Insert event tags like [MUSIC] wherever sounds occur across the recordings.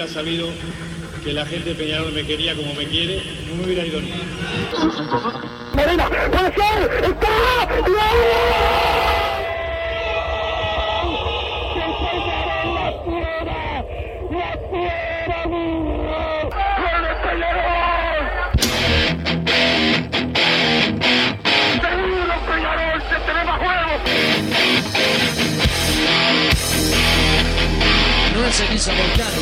Hubiera sabido que la gente de Peñarol me quería como me quiere, no me hubiera ido ni. Medina, puede ser, está, ceniza volcánica,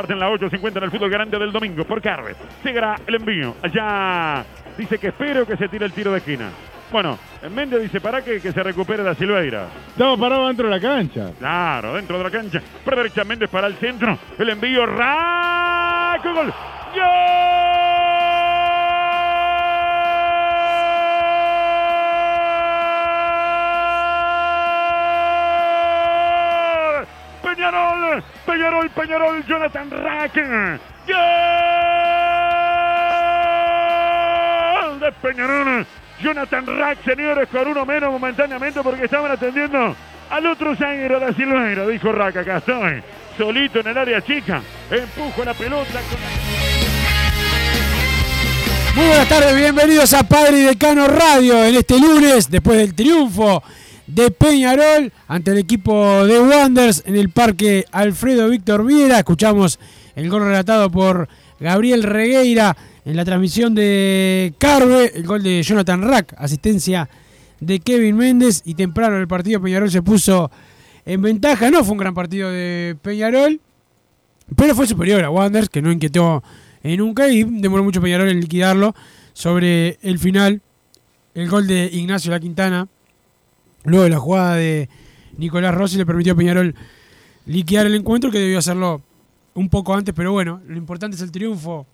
20 de la primera parte en la 8.50 en el fútbol grande del domingo por Carves. Llegará el envío. Allá dice que espero que se tire el tiro de esquina. Bueno, Méndez dice para que, que se recupere la Silveira. Estamos parados dentro de la cancha. Claro, dentro de la cancha. Por derecha Méndez para el centro. El envío. ¡Raco! ¡Gol! ¡Gol! Peñarol, Peñarol, Jonathan Rack. ¡Gol de Peñarol! Jonathan Rack, señores, con uno menos momentáneamente porque estaban atendiendo al otro zaguero de Silveira. Dijo Rack, acá estoy, solito en el área chica. Empujo la pelota con Muy buenas tardes, bienvenidos a Padre y Decano Radio en este lunes, después del triunfo de Peñarol ante el equipo de Wanderers en el Parque Alfredo Víctor Viera. Escuchamos el gol relatado por Gabriel Regueira en la transmisión de Carve, el gol de Jonathan Rack, asistencia de Kevin Méndez y temprano el partido Peñarol se puso en ventaja. No fue un gran partido de Peñarol, pero fue superior a Wanderers, que no inquietó nunca y demoró mucho Peñarol en liquidarlo. Sobre el final, el gol de Ignacio La Quintana, luego de la jugada de Nicolás Rossi, le permitió a Peñarol liquidar el encuentro, que debió hacerlo un poco antes, pero bueno, lo importante es el triunfo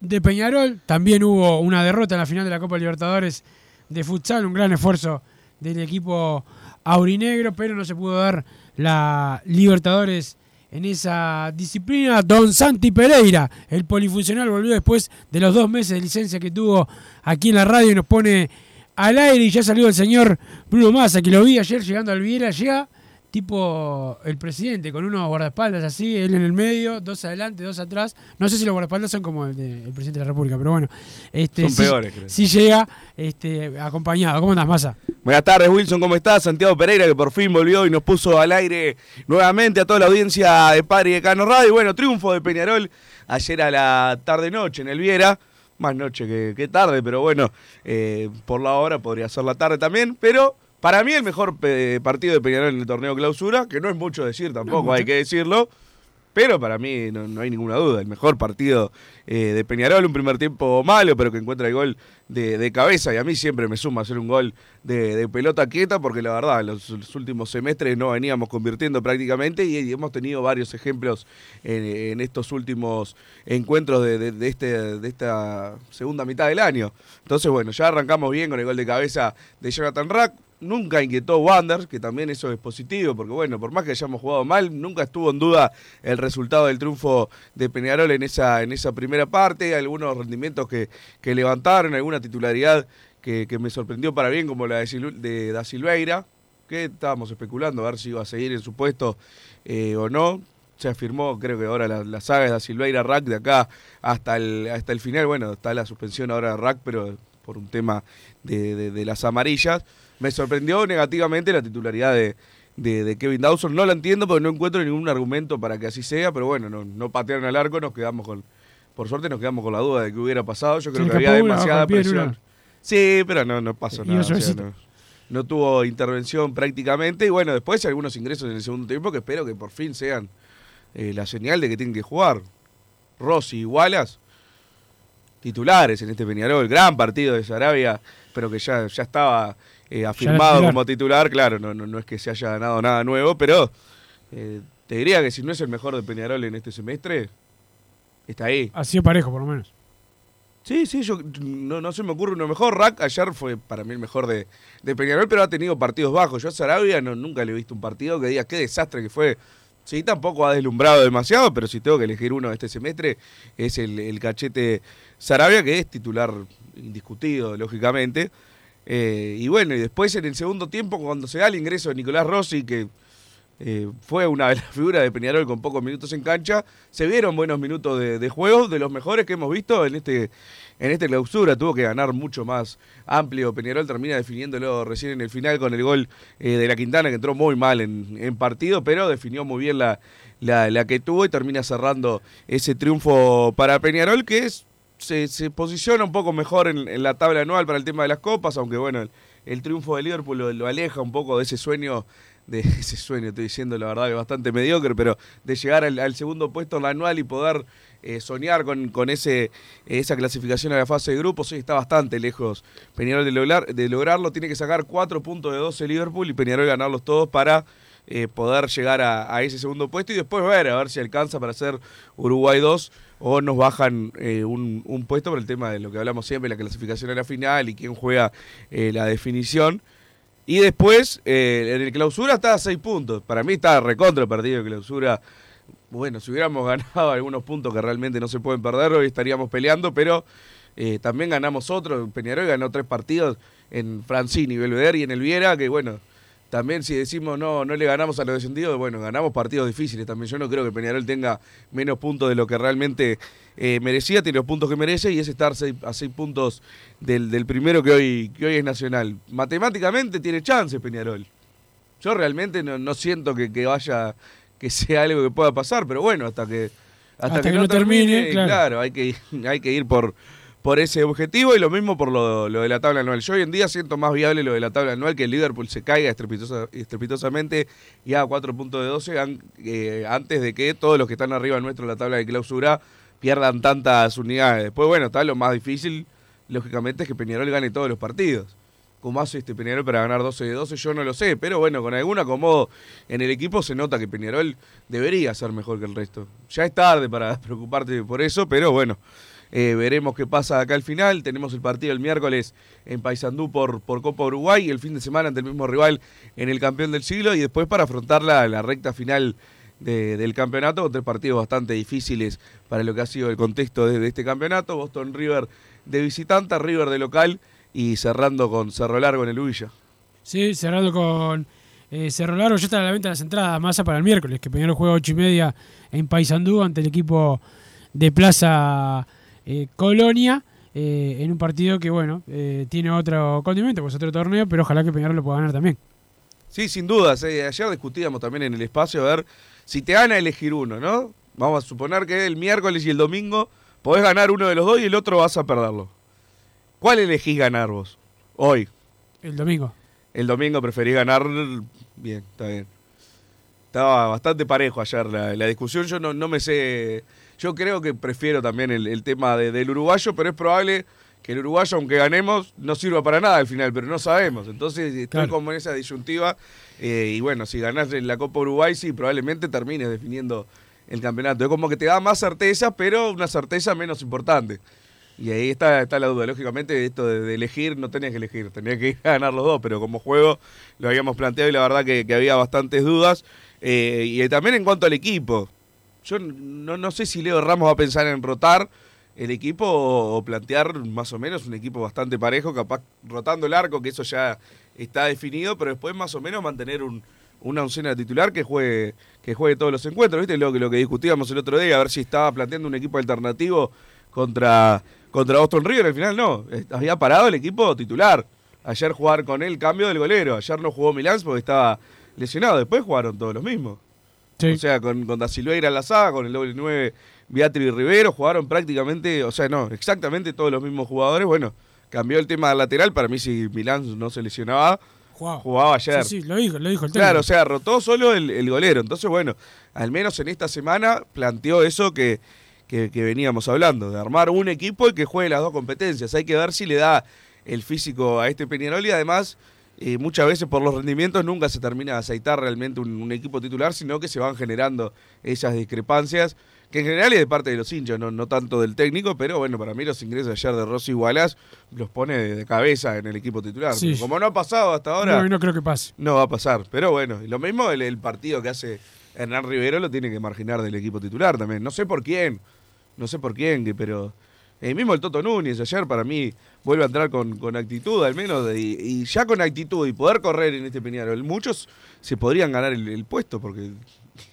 de Peñarol. También hubo una derrota en la final de la Copa Libertadores de futsal, un gran esfuerzo del equipo aurinegro, pero no se pudo dar la Libertadores en esa disciplina. Don Santi Pereira, el polifuncional, volvió después de los dos meses de licencia que tuvo aquí en la radio y nos pone al aire y ya salió el señor Bruno Massa, que lo vi ayer llegando al Viera, llega tipo el presidente, con unos guardaespaldas así, él en el medio, dos adelante, dos atrás. No sé si los guardaespaldas son como el del presidente de la República, pero bueno. Este, Son sí- peores, creo. Sí llega este, acompañado. ¿Cómo andas, Massa? Buenas tardes, Wilson, ¿cómo estás? Santiago Pereira, que por fin volvió y nos puso al aire nuevamente a toda la audiencia de Padre y de Cano Radio. Y bueno, triunfo de Peñarol ayer a la tarde-noche en el Viera. Más noche que, que tarde, pero bueno, eh, por la hora podría ser la tarde también. Pero para mí el mejor eh, partido de Peñarol en el torneo clausura, que no es mucho decir tampoco, hay que decirlo. Pero para mí no, no hay ninguna duda, el mejor partido eh, de Peñarol, un primer tiempo malo, pero que encuentra el gol de, de cabeza. Y a mí siempre me suma hacer un gol de, de pelota quieta, porque la verdad, los, los últimos semestres no veníamos convirtiendo prácticamente y, hemos tenido varios ejemplos en, en estos últimos encuentros de- de este, de esta segunda mitad del año. Entonces, bueno, ya arrancamos bien con el gol de cabeza de Jonathan Rack. Nunca inquietó Wander, que también eso es positivo, porque bueno, por más que hayamos jugado mal, nunca estuvo en duda el resultado del triunfo de Peñarol en esa, en esa primera parte, algunos rendimientos que, que levantaron, alguna titularidad que, que me sorprendió para bien, como la de, de Da Silveira, que estábamos especulando a ver si iba a seguir en su puesto eh, o no. Se afirmó, creo que ahora la, la saga de Da Silveira Rack de acá hasta el, hasta el final. Bueno, está la suspensión ahora de Rack, pero por un tema de- de las amarillas. Me sorprendió negativamente la titularidad de, de- de Kevin Dawson. No la entiendo porque no encuentro ningún argumento para que así sea, pero bueno, no, no patearon al arco, nos quedamos con Por suerte nos quedamos con la duda de qué hubiera pasado. Yo creo que había una demasiada presión. una. Sí, pero no, no pasó nada. o sea, suavecito. no, no tuvo intervención prácticamente. Y bueno, después algunos ingresos en el segundo tiempo que espero que por fin sean eh, la señal de que tienen que jugar. Rossi y Wallace, titulares en este Peñarol. Gran partido de Sarabia, pero que ya, ya estaba eh, afirmado titular. como titular. Claro, no, no, no es que se haya ganado nada nuevo, pero eh, te diría que si no es el mejor de Peñarol en este semestre, está ahí. Ha sido parejo, por lo menos. Sí, sí, yo no, no se me ocurre uno mejor. Rack ayer fue para mí el mejor de, de Peñarol, pero ha tenido partidos bajos. Yo a Sarabia no, nunca le he visto un partido que diga qué desastre que fue. Sí, tampoco ha deslumbrado demasiado, pero si tengo que elegir uno este semestre, es el, el cachete Sarabia, que es titular indiscutido, lógicamente. Eh, y bueno, y después en el segundo tiempo, cuando se da el ingreso de Nicolás Rossi, que eh, fue una de las [LAUGHS] figuras de Peñarol con pocos minutos en cancha. Se vieron buenos minutos de, juego, de los mejores que hemos visto en este en esta clausura. Tuvo que ganar mucho más amplio. Peñarol termina definiéndolo recién en el final con el gol eh, de la Quintana, que entró muy mal en, partido, pero definió muy bien la, la, que tuvo y termina cerrando ese triunfo para Peñarol, que es se, posiciona un poco mejor en, la tabla anual para el tema de las copas, aunque bueno, el, triunfo de Liverpool lo aleja un poco de ese sueño de [LAUGHS] ese sueño, estoy diciendo la verdad que bastante mediocre, pero de llegar al, al segundo puesto en la anual y poder eh, soñar con, con ese, esa clasificación a la fase de grupos, sí, está bastante lejos Peñarol de, lograr, de lograrlo, tiene que sacar 4 puntos de 12 Liverpool y Peñarol ganarlos todos para eh, poder llegar a, ese segundo puesto y después ver, a ver si alcanza para hacer Uruguay 2 o nos bajan eh, un, un puesto por el tema de lo que hablamos siempre, la clasificación a la final y quién juega eh, la definición. Y después, eh, en el clausura está a 6 puntos. Para mí está recontra el partido de clausura. Bueno, si hubiéramos [LAUGHS] ganado algunos puntos que realmente no se pueden perder, hoy estaríamos peleando, pero eh, también ganamos otro. Peñarol ganó tres partidos en Francini, Belvedere y en el Viera, que bueno, también si decimos no, no le ganamos a los descendidos, bueno, ganamos partidos difíciles también. Yo no creo que Peñarol tenga menos puntos de lo que realmente eh, merecía, tiene los puntos que merece y es estar seis- a seis puntos del, del primero que hoy, que hoy es Nacional. Matemáticamente tiene chance Peñarol. Yo realmente no, no siento que, que vaya, que sea algo que pueda pasar, pero bueno, hasta que hasta, que, no termine, claro. hay que ir, hay que ir por, por ese objetivo y lo mismo por lo, lo de la tabla anual. Yo hoy en día siento más viable lo de la tabla anual que el Liverpool se caiga estrepitosa- estrepitosamente y haga 4 puntos de 12 an- eh, antes de que todos los que están arriba nuestro en la tabla de clausura pierdan tantas unidades. Después, bueno, está lo más difícil, lógicamente, es que Peñarol gane todos los partidos. ¿Cómo hace este Peñarol para ganar 12 de 12? Yo no lo sé, pero bueno, con algún acomodo en el equipo se nota que Peñarol debería ser mejor que el resto. Ya es tarde para [LAUGHS] preocuparte por eso, pero bueno, eh, veremos qué pasa acá al final. Tenemos el partido el miércoles en Paysandú por, por Copa Uruguay el fin de semana ante el mismo rival en el campeón del siglo y después para afrontar la, la recta final de- del campeonato tres partidos bastante difíciles para lo que ha sido el contexto de, de este campeonato. Boston River de visitante, River de local y cerrando con Cerro Largo en el Villa. Sí, cerrando con eh, Cerro Largo. Ya están a la venta las entradas, masa para el miércoles, que Peñarol juega ocho y media en Paysandú ante el equipo de Plaza eh, Colonia. eh, en un partido que, bueno, tiene otro condimento, pues otro torneo, pero ojalá que Peñarol lo pueda ganar también. Sí, sin dudas. eh, Ayer discutíamos también en el espacio a ver si te van a elegir uno, ¿no? Vamos a suponer que el miércoles y el domingo podés ganar uno de los dos y el otro vas a perderlo. ¿Cuál elegís ganar vos? Hoy. El domingo. El domingo preferís ganar. Bien, está bien. Estaba bastante parejo ayer la, la discusión. Yo no, no me sé. Yo creo que prefiero también el, el tema de- del uruguayo, pero es probable que el uruguayo, aunque ganemos, no sirva para nada al final, pero no sabemos. Entonces estoy Claro. como en esa disyuntiva. eh, y bueno, si ganás la Copa Uruguay, sí, probablemente termines definiendo el campeonato. Es como que te da más certeza, pero una certeza menos importante. Y ahí está, está la duda. Lógicamente, esto de, de elegir, no tenías que elegir, tenías que ir [LAUGHS] a ganar los dos, pero como juego lo habíamos planteado y la verdad que, que había bastantes dudas. Eh, y también en cuanto al equipo, yo no, no sé si Leo Ramos va a pensar en rotar el equipo o, plantear más o menos un equipo bastante parejo, capaz rotando el arco, que eso ya está definido, pero después más o menos mantener un, una oncena titular que juegue, que juegue todos los encuentros. ¿Viste lo que, lo que discutíamos el otro día? A ver si estaba planteando un equipo alternativo contra, contra Boston River. Al final no, había parado el equipo titular. Ayer jugar con él cambio del golero. Ayer no jugó Milán porque estaba lesionado. Después jugaron todos los mismos. Sí. O sea, con, con Da Silveira en la saga, con el doble 9 Beatriz y Rivero, jugaron prácticamente, o sea, no, exactamente todos los mismos jugadores. Bueno, cambió el tema del lateral, para mí si Milán no se lesionaba, Jugaba. jugaba ayer. Sí, sí, lo dijo, lo dijo el Claro, o sea, rotó solo el, el golero. Entonces, bueno, al menos en esta semana planteó eso que, que, que veníamos hablando, de armar un equipo y que juegue las dos competencias. Hay que ver si le da el físico a este Peñarol y además, eh, muchas veces por los rendimientos nunca se termina de aceitar realmente un, un equipo titular, sino que se van generando esas discrepancias, que en general es de parte de los hinchas, no, no tanto del técnico, pero bueno, para mí los ingresos ayer de Rossi y Wallace los pone de, de cabeza en el equipo titular. Sí. Como no ha pasado hasta ahora. No, no creo que pase. No va a pasar, pero bueno, y lo mismo el, el partido que hace Hernán Rivero lo tiene que marginar del equipo titular también. No sé por quién, no sé por quién, pero el mismo el Toto Núñez ayer para mí vuelve a entrar con, con actitud al menos, de- y, y ya con actitud y poder correr en este Peñarol. Muchos se podrían ganar el, el puesto porque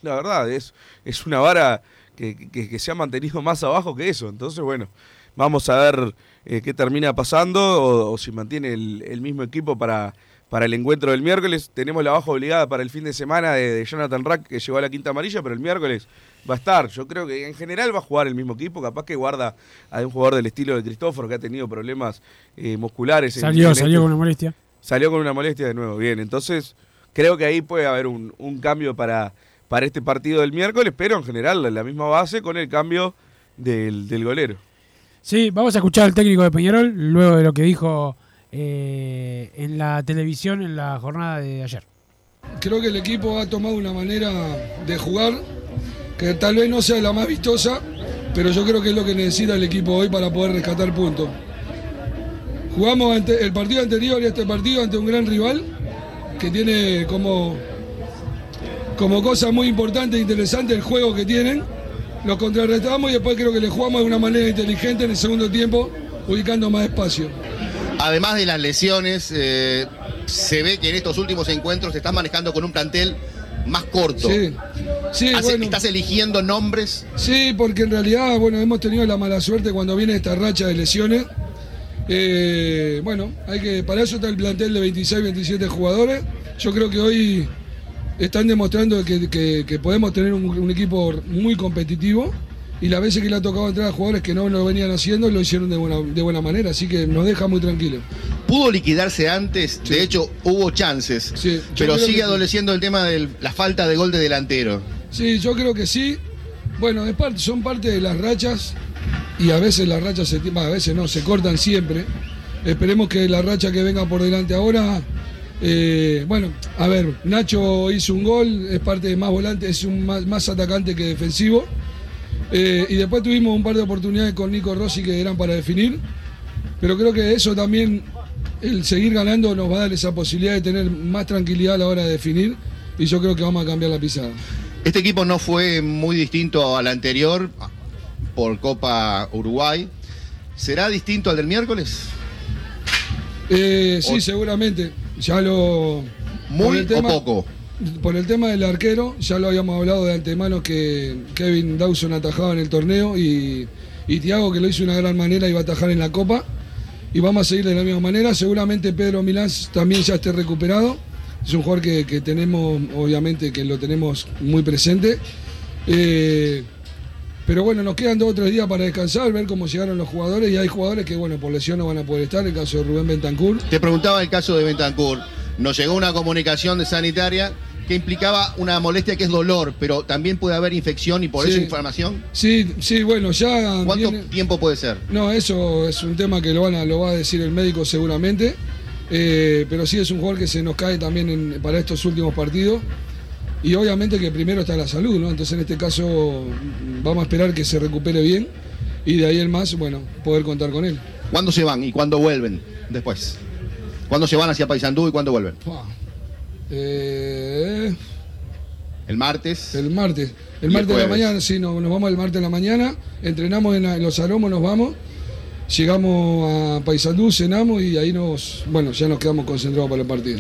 la verdad es, es una vara que, que- que se ha mantenido más abajo que eso. Entonces, bueno, vamos a ver eh, qué termina pasando o, o si mantiene el, el mismo equipo para, para el encuentro del miércoles. Tenemos la baja obligada para el fin de semana de, de Jonathan Rack, que llegó a la quinta amarilla, pero el miércoles va a estar. Yo creo que en general va a jugar el mismo equipo, capaz que guarda a un jugador del estilo de Cristóforo, que ha tenido problemas eh, musculares. en- Salió, en salió este- con una molestia. Salió con una molestia de nuevo, bien. Entonces, creo que ahí puede haber un, un cambio para, para este partido del miércoles, pero en general la, la misma base con el cambio del, del golero. Sí, vamos a escuchar al técnico de Peñarol luego de lo que dijo eh, en la televisión en la jornada de ayer. Creo que el equipo ha tomado una manera de jugar que tal vez no sea la más vistosa, pero yo creo que es lo que necesita el equipo hoy para poder rescatar puntos. Jugamos ante el partido anterior y este partido ante un gran rival que tiene como, como cosa muy importante e interesante el juego que tienen. Los contrarrestamos y después creo que le jugamos de una manera inteligente en el segundo tiempo, ubicando más espacio. Además de las lesiones, eh, se ve que en estos últimos encuentros se está manejando con un plantel más corto. Sí, sí, Hace- bueno. ¿Estás eligiendo nombres? Sí, porque en realidad, bueno, hemos tenido la mala suerte cuando viene esta racha de lesiones. Eh, bueno, hay que, para eso está el plantel de 26, 27 jugadores. Yo creo que hoy están demostrando que, que- que podemos tener un, un equipo muy competitivo y las veces que le ha tocado entrar a jugadores que no lo venían haciendo lo hicieron de buena, de buena manera, así que nos deja muy tranquilos. ¿Pudo liquidarse antes? De hecho, hubo chances. pero creo sigue que- adoleciendo el tema de la falta de gol de delantero. Sí, yo creo que sí. Bueno, es parte- son parte de las rachas y a veces las rachas se, a veces no, se cortan siempre. Esperemos que la racha que venga por delante ahora, eh, bueno, a ver, Nacho hizo un gol, es parte de más volante, es un más, más atacante que defensivo. Eh, y después tuvimos un par de oportunidades con Nico Rossi que eran para definir. Pero creo que eso también, el seguir ganando nos va a dar esa posibilidad de tener más tranquilidad a la hora de definir. Y yo creo que vamos a cambiar la pisada. Este equipo no fue muy distinto al anterior por Copa Uruguay. ¿Será distinto al del miércoles? Eh, sí, seguramente. Ya lo. ¿Muy tema- o poco? Por el tema del arquero, ya lo habíamos hablado de antemano que Kevin Dawson atajaba en el torneo y, y Thiago, que lo hizo de una gran manera, iba a atajar en la Copa. Y vamos a seguir de la misma manera. Seguramente Pedro Milán también ya esté recuperado. Es un jugador que, que tenemos, obviamente, que lo tenemos muy presente. Eh, pero bueno, nos quedan dos o tres días para descansar, ver cómo llegaron los jugadores. Y hay jugadores que, bueno, por lesión no van a poder estar. El caso de Rubén Bentancur. Te preguntaba el caso de Bentancur. Nos llegó una comunicación de sanitaria que implicaba una molestia que es dolor, pero también puede haber infección y por Sí. eso inflamación. Sí, sí, bueno, ya. ¿Cuánto viene- tiempo puede ser? No, eso es un tema que lo, van a, lo va a decir el médico seguramente. Eh, pero sí es un jugador que se nos cae también en- para estos últimos partidos. Y obviamente que primero está la salud, ¿no? Entonces en este caso vamos a esperar que se recupere bien. Y de ahí el más, bueno, poder contar con él. ¿Cuándo se van y cuándo vuelven después? ¿Cuándo se van hacia Paysandú y cuándo vuelven? Eh, ¿El martes? el martes. El martes de la mañana, sí, no, nos vamos el martes de la mañana. Entrenamos en, la- en los aromos, nos vamos. Llegamos a Paysandú, cenamos y ahí nos, bueno, ya nos quedamos concentrados para el partido.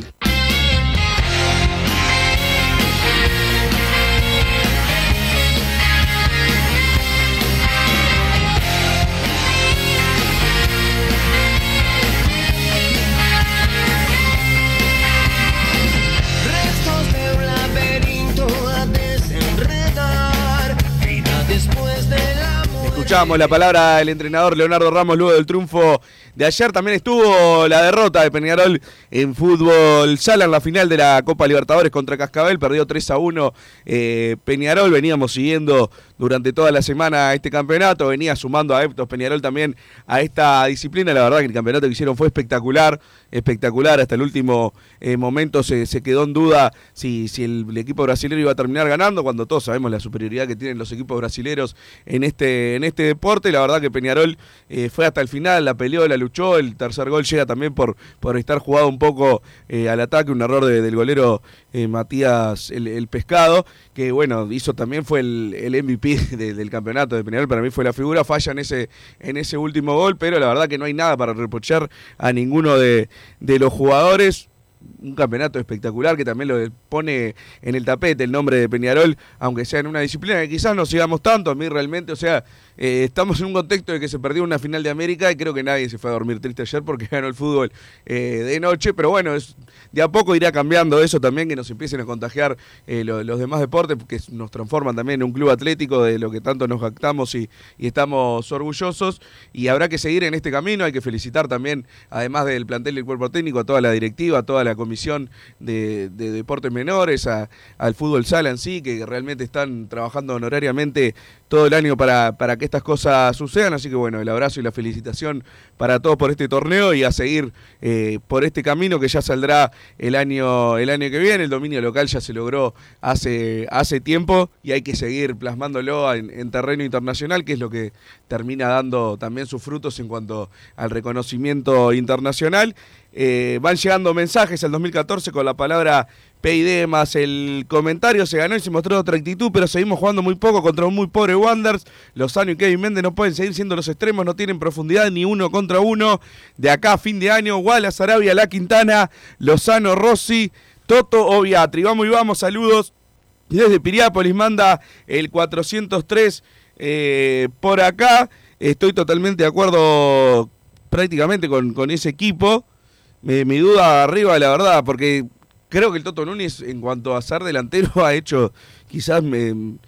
Escuchábamos la palabra del entrenador Leonardo Ramos luego del triunfo de ayer. También estuvo la derrota de Peñarol en fútbol sala en la final de la Copa Libertadores contra Cascabel. Perdió 3 a 1 eh, Peñarol. Veníamos siguiendo durante toda la semana este campeonato. Venía sumando adeptos Peñarol también a esta disciplina. La verdad que el campeonato que hicieron fue espectacular. Espectacular. Hasta el último eh, momento se, se quedó en duda si, si el, equipo brasileño iba a terminar ganando. Cuando todos sabemos la superioridad que tienen los equipos brasileños en este, en este deporte. La verdad que Peñarol eh, fue hasta el final, la peleó, la luchó. El tercer gol llega también por, por estar jugado un poco eh, al ataque, un error de- del golero eh, Matías el, el Pescado, que bueno, hizo también fue el, el MVP [LAUGHS] de- del campeonato de Peñarol. Para mí fue la figura, falla en ese, en ese último gol, pero la verdad que no hay nada para reprochar a ninguno de, de los jugadores un campeonato espectacular que también lo pone en el tapete el nombre de Peñarol, aunque sea en una disciplina que quizás no sigamos tanto. A mí realmente, o sea, eh, estamos en un contexto de que se perdió una final de América y creo que nadie se fue a dormir triste ayer porque [LAUGHS] ganó el fútbol eh, de noche, pero bueno, es, de a poco irá cambiando eso también, que nos empiecen a contagiar eh, lo- los demás deportes, que nos transforman también en un club atlético de lo que tanto nos jactamos y, y estamos orgullosos. Y habrá que seguir en este camino, hay que felicitar también, además del plantel del cuerpo técnico, a toda la directiva, a toda la comisión de, de deportes menores, a- al fútbol sala en sí, que realmente están trabajando honorariamente todo el año para, para que estas cosas sucedan. Así que bueno, el abrazo y la felicitación para todos por este torneo y a seguir eh, por este camino que ya saldrá el año, el año que viene. El dominio local ya se logró hace, hace tiempo y hay que seguir plasmándolo en, en terreno internacional, que es lo que termina dando también sus frutos en cuanto al reconocimiento internacional. Eh, van llegando mensajes al 2014 con la palabra PID más el comentario. Se ganó y se mostró otra actitud, pero seguimos jugando muy poco contra un muy pobre Wanderers. Lozano y Kevin Méndez no pueden seguir siendo los extremos, no tienen profundidad ni uno contra uno. De acá fin de año, Wallace, Arabia, La Quintana, Lozano, Rossi, Toto o Beatri. Vamos y vamos, saludos. Desde Piriápolis manda el 403 eh, por acá. Estoy totalmente de acuerdo prácticamente con, con ese equipo. Mi duda arriba, la verdad, porque creo que el Toto Núñez, en cuanto a ser delantero, [LAUGHS] ha hecho quizás un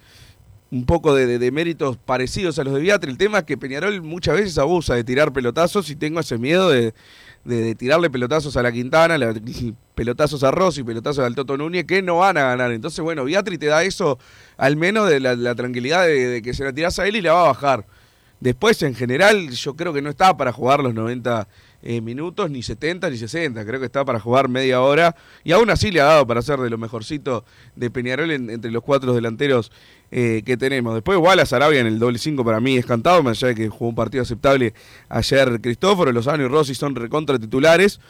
poco de, méritos parecidos a los de Viatri. El tema es que Peñarol muchas veces abusa de tirar pelotazos y tengo ese miedo de, tirarle pelotazos a la Quintana, [LAUGHS] pelotazos a Rossi, pelotazos al Toto Núñez, que no van a ganar. Entonces, bueno, Viatri te da eso, al menos de la, la tranquilidad de que se la tirás a él y la va a bajar. Después, en general, yo creo que no está para jugar los 90 eh, minutos, ni 70 ni 60. Creo que está para jugar media hora. Y aún así le ha dado para ser de lo mejorcito de Peñarol en- entre los cuatro delanteros eh, que tenemos. Después, Wallace Arabia en el doble 5 para mí es cantado, más allá de que jugó un partido aceptable ayer Cristóforo, Lozano y Rossi son recontra titulares.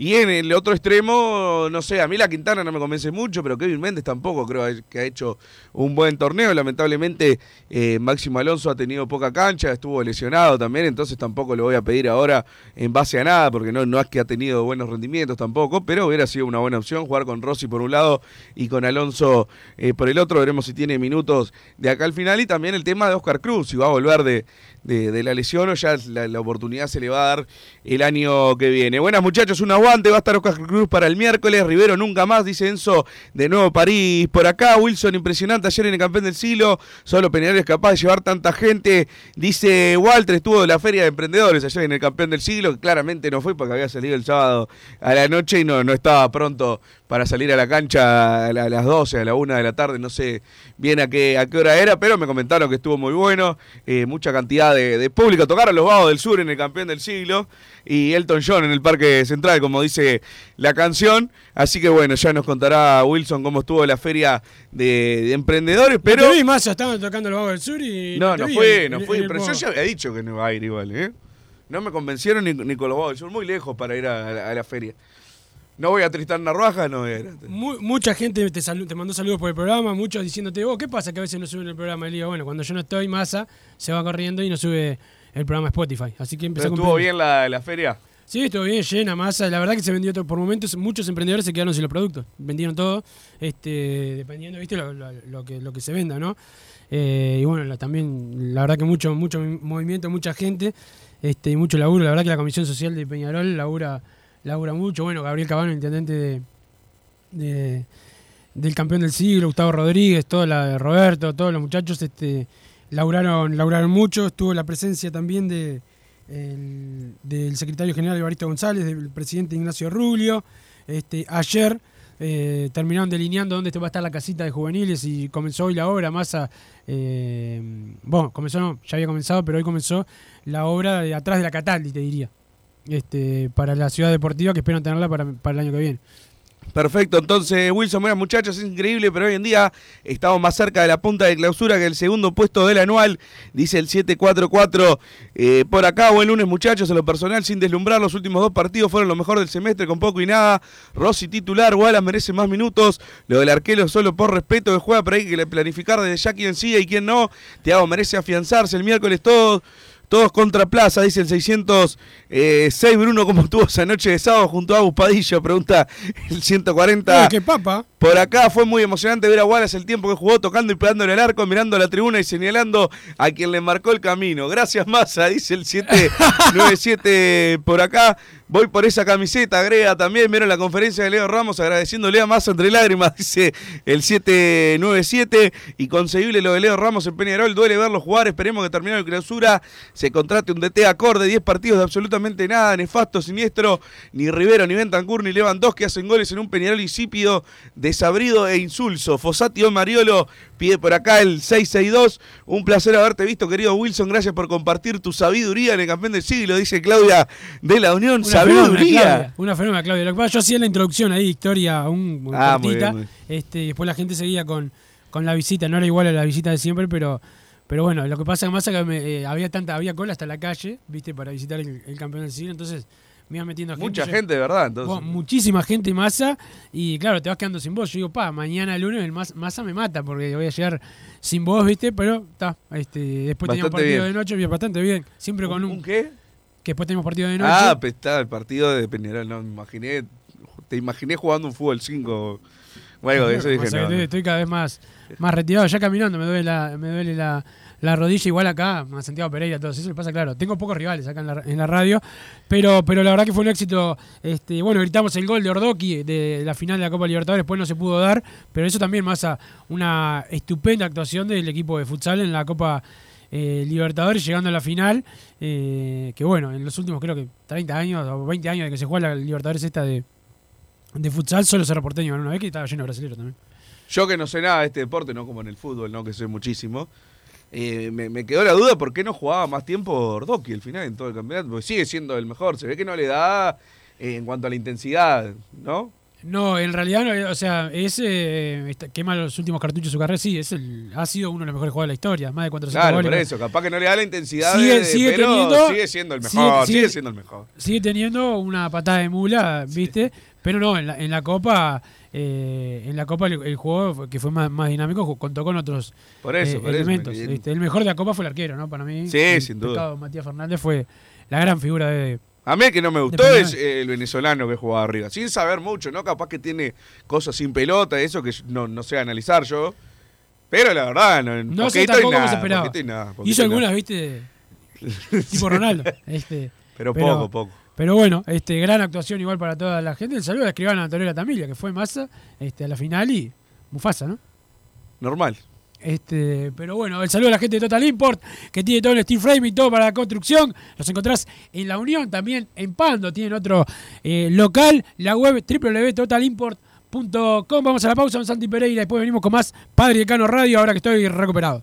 Y en el otro extremo, no sé, a mí la Quintana no me convence mucho, pero Kevin Méndez tampoco creo que ha hecho un buen torneo. Lamentablemente, eh, Máximo Alonso ha tenido poca cancha, estuvo lesionado también, entonces tampoco le voy a pedir ahora en base a nada, porque no, no es que ha tenido buenos rendimientos tampoco, pero hubiera sido una buena opción jugar con Rossi por un lado y con Alonso eh, por el otro. Veremos si tiene minutos de acá al final. Y también el tema de Oscar Cruz, si va a volver de, de, la lesión o ya la, la oportunidad se le va a dar el año que viene. Buenas muchachos, un va a estar Oscar Cruz para el miércoles, Rivero nunca más, dice Enzo, de nuevo París por acá, Wilson impresionante ayer en el campeón del siglo, solo Peñarol es capaz de llevar tanta gente, dice Walter, estuvo de la feria de emprendedores ayer en el campeón del siglo, claramente no fue porque había salido el sábado a la noche y no, no estaba pronto para salir a la cancha a, la- a las 12, a la 1 de la tarde, no sé bien a qué, a qué hora era, pero me comentaron que estuvo muy bueno, eh, mucha cantidad de, de público, tocaron los Vagos del Sur en el campeón del siglo y Elton John en el Parque Central, como dice la canción, así que bueno, ya nos contará Wilson cómo estuvo la feria de, de emprendedores, pero... No te vi, Massa, estaban tocando los Vagos del Sur y. No, no fue, no fue. Pero yo ya había dicho que no iba a ir igual, ¿eh? No me convencieron ni, ni con los Vagos del Sur, muy lejos para ir a la feria. No voy a Tristán Narvaja, no era. Mu- mucha gente te, te mandó saludos por el programa, muchos diciéndote, oh, ¿qué pasa que a veces no suben el programa? Y digo, bueno, cuando yo no estoy, Massa se va corriendo y no sube el programa Spotify. Así que empezó ¿Pero con estuvo bien la, la feria? Sí, estuvo bien, llena, masa. La verdad que se vendió todo. Por momentos, muchos emprendedores se quedaron sin los productos. Vendieron todo, este, dependiendo, ¿viste? Lo, lo- lo que, lo que se venda, ¿no? Eh, y bueno, la- también, la verdad que mucho, mucho movimiento, mucha gente, este, y mucho laburo. La verdad que la Comisión Social de Peñarol labura, labura mucho. Bueno, Gabriel Cabano, intendente de, de- del campeón del siglo, Gustavo Rodríguez, todo la, Roberto, todos los muchachos, este, Lauraron, lauraron mucho, estuvo la presencia también de, el- del secretario general Evaristo González, del presidente Ignacio Rubio. Este, ayer eh, terminaron delineando dónde va a estar la casita de juveniles y comenzó hoy la obra. Massa, eh, bueno, comenzó no, ya había comenzado, pero hoy comenzó la obra de atrás de la Cataldi, te diría. Este, para la ciudad deportiva que esperan tenerla para, el año que viene. Perfecto, entonces Wilson, buenas muchachos, es increíble, pero hoy en día estamos más cerca de la punta de clausura que el segundo puesto del anual, dice el 744. Eh, por acá, buen lunes muchachos, en lo personal, sin deslumbrar, los últimos dos partidos fueron lo mejor del semestre, con poco y nada. Rossi titular, Wallace merece más minutos, lo del arquero solo por respeto que juega, pero hay que planificar desde ya quién sigue y quién no. Tiago merece afianzarse, el miércoles todos... Todos contra Plaza, dice el 606 Bruno, ¿cómo estuvo esa noche de sábado junto a Agus Padillo? Pregunta el 140. Eh, ¡Qué papa! Por acá fue muy emocionante ver a Wallace el tiempo que jugó tocando y pegándole el arco, mirando a la tribuna y señalando a quien le marcó el camino. Gracias, Massa, dice el 797 [LAUGHS] por acá. Voy por esa camiseta, agrega también. Vieron la conferencia de Leo Ramos agradeciéndole a Massa entre lágrimas, [LAUGHS] dice el 797. Y conseguible lo de Leo Ramos en Peñarol. Duele verlo jugar. Esperemos que termine la clausura. Se contrate un DT acorde. 10 partidos de absolutamente nada. Nefasto, siniestro. Ni Rivero, ni Bentancur, ni Lewandowski hacen goles en un Peñarol insípido, desabrido e insulso. Fosati o Mariolo pide por acá el 662. Un placer haberte visto, querido Wilson. Gracias por compartir tu sabiduría en el campeón del siglo, dice Claudia de la Unión. Una sabiduría. Una fenómena, Claudia. Lo que pasa, yo hacía la introducción ahí, historia un, muy Ah, muy cortita. bien, muy Este, y después la gente seguía con, con la visita. No era igual a la visita de siempre, pero, pero bueno, lo que pasa más es que me, eh, había tanta, había cola hasta la calle, viste, para visitar el, el campeón del siglo. Entonces me iba metiendo gente. Mucha yo- gente, de verdad. Entonces. Bueno, muchísima gente masa y claro, te vas quedando sin voz. Yo digo, pa, mañana lunes el mas- masa me mata porque voy a llegar sin voz, ¿viste? Pero está, este, después Bastante partido bien. de noche, bien, bastante bien. Siempre con un, qué? Que después tenemos partido de noche. Ah, pues está el partido de Peñarol. No, me imaginé. Te imaginé jugando un fútbol 5. O algo de eso. Dije, no, estoy, no. estoy cada vez más, más retirado, ya caminando, me duele la, me duele la, la rodilla, igual acá, a Santiago Pereira, todo eso le pasa claro. Tengo pocos rivales acá en la, en la radio, pero, pero la verdad que fue un éxito. Este, bueno, gritamos el gol de Ordoqui de la final de la Copa Libertadores, después no se pudo dar, pero eso también más a una estupenda actuación del equipo de futsal en la Copa eh, Libertadores, llegando a la final, eh, que bueno, en los últimos creo que 30 años o 20 años de que se juega la Libertadores esta de, futsal, solo Cerro Porteño ganó una vez que estaba lleno de brasileños también. Yo que no sé nada de este deporte, no como en el fútbol, no que sé muchísimo. eh, me, me quedó la duda por qué no jugaba más tiempo Ordoqui al final en todo el campeonato. Porque sigue siendo el mejor. Se ve que no le da en cuanto a la intensidad, ¿no? No, en realidad, no, o sea, ese quema los últimos cartuchos de su carrera, sí, es el, ha sido uno de los mejores jugadores de la historia, más de 400 Claro, por eso. Capaz que no le da la intensidad, Sigue- de- sigue pero teniendo- sigue siendo el mejor. Sigue, sigue- siendo el mejor. Sigue teniendo una patada de mula, ¿viste? Pero no, en la, en la Copa, eh, en la Copa el, el juego que fue más, más dinámico contó con otros Por eso, eh, por eso, elementos. me- ¿viste? El mejor de la Copa fue el arquero, ¿no? Para mí. Sí, el sin duda. Matías Fernández fue la gran figura de, A mí el que no me gustó es eh, el venezolano que jugaba arriba. Sin saber mucho, ¿no? Capaz que tiene cosas sin pelota, eso que no, no sé analizar yo. Pero la verdad, no, No sé tampoco cómo nada, se esperaba. y nada, Hizo y nada. algunas, ¿viste? [LAUGHS] tipo Ronaldo. Este, Pero poco, poco. Pero bueno, este, gran actuación igual para toda la gente. El saludo a la escribana Antonella Tamilia, que fue masa este, a la final y Mufasa, ¿no? Normal. Este, pero bueno, el saludo a la gente de Total Import, que tiene todo el steel frame y todo para la construcción. Los encontrás en La Unión, también en Pando, tienen otro eh, local, la web www.totalimport.com. Vamos a la pausa, con Santi Pereira, después venimos con más Padre Decano Radio, ahora que estoy recuperado.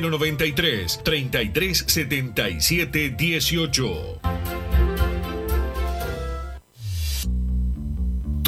093 33 77 18.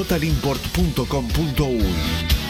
www.totalimport.com.uy.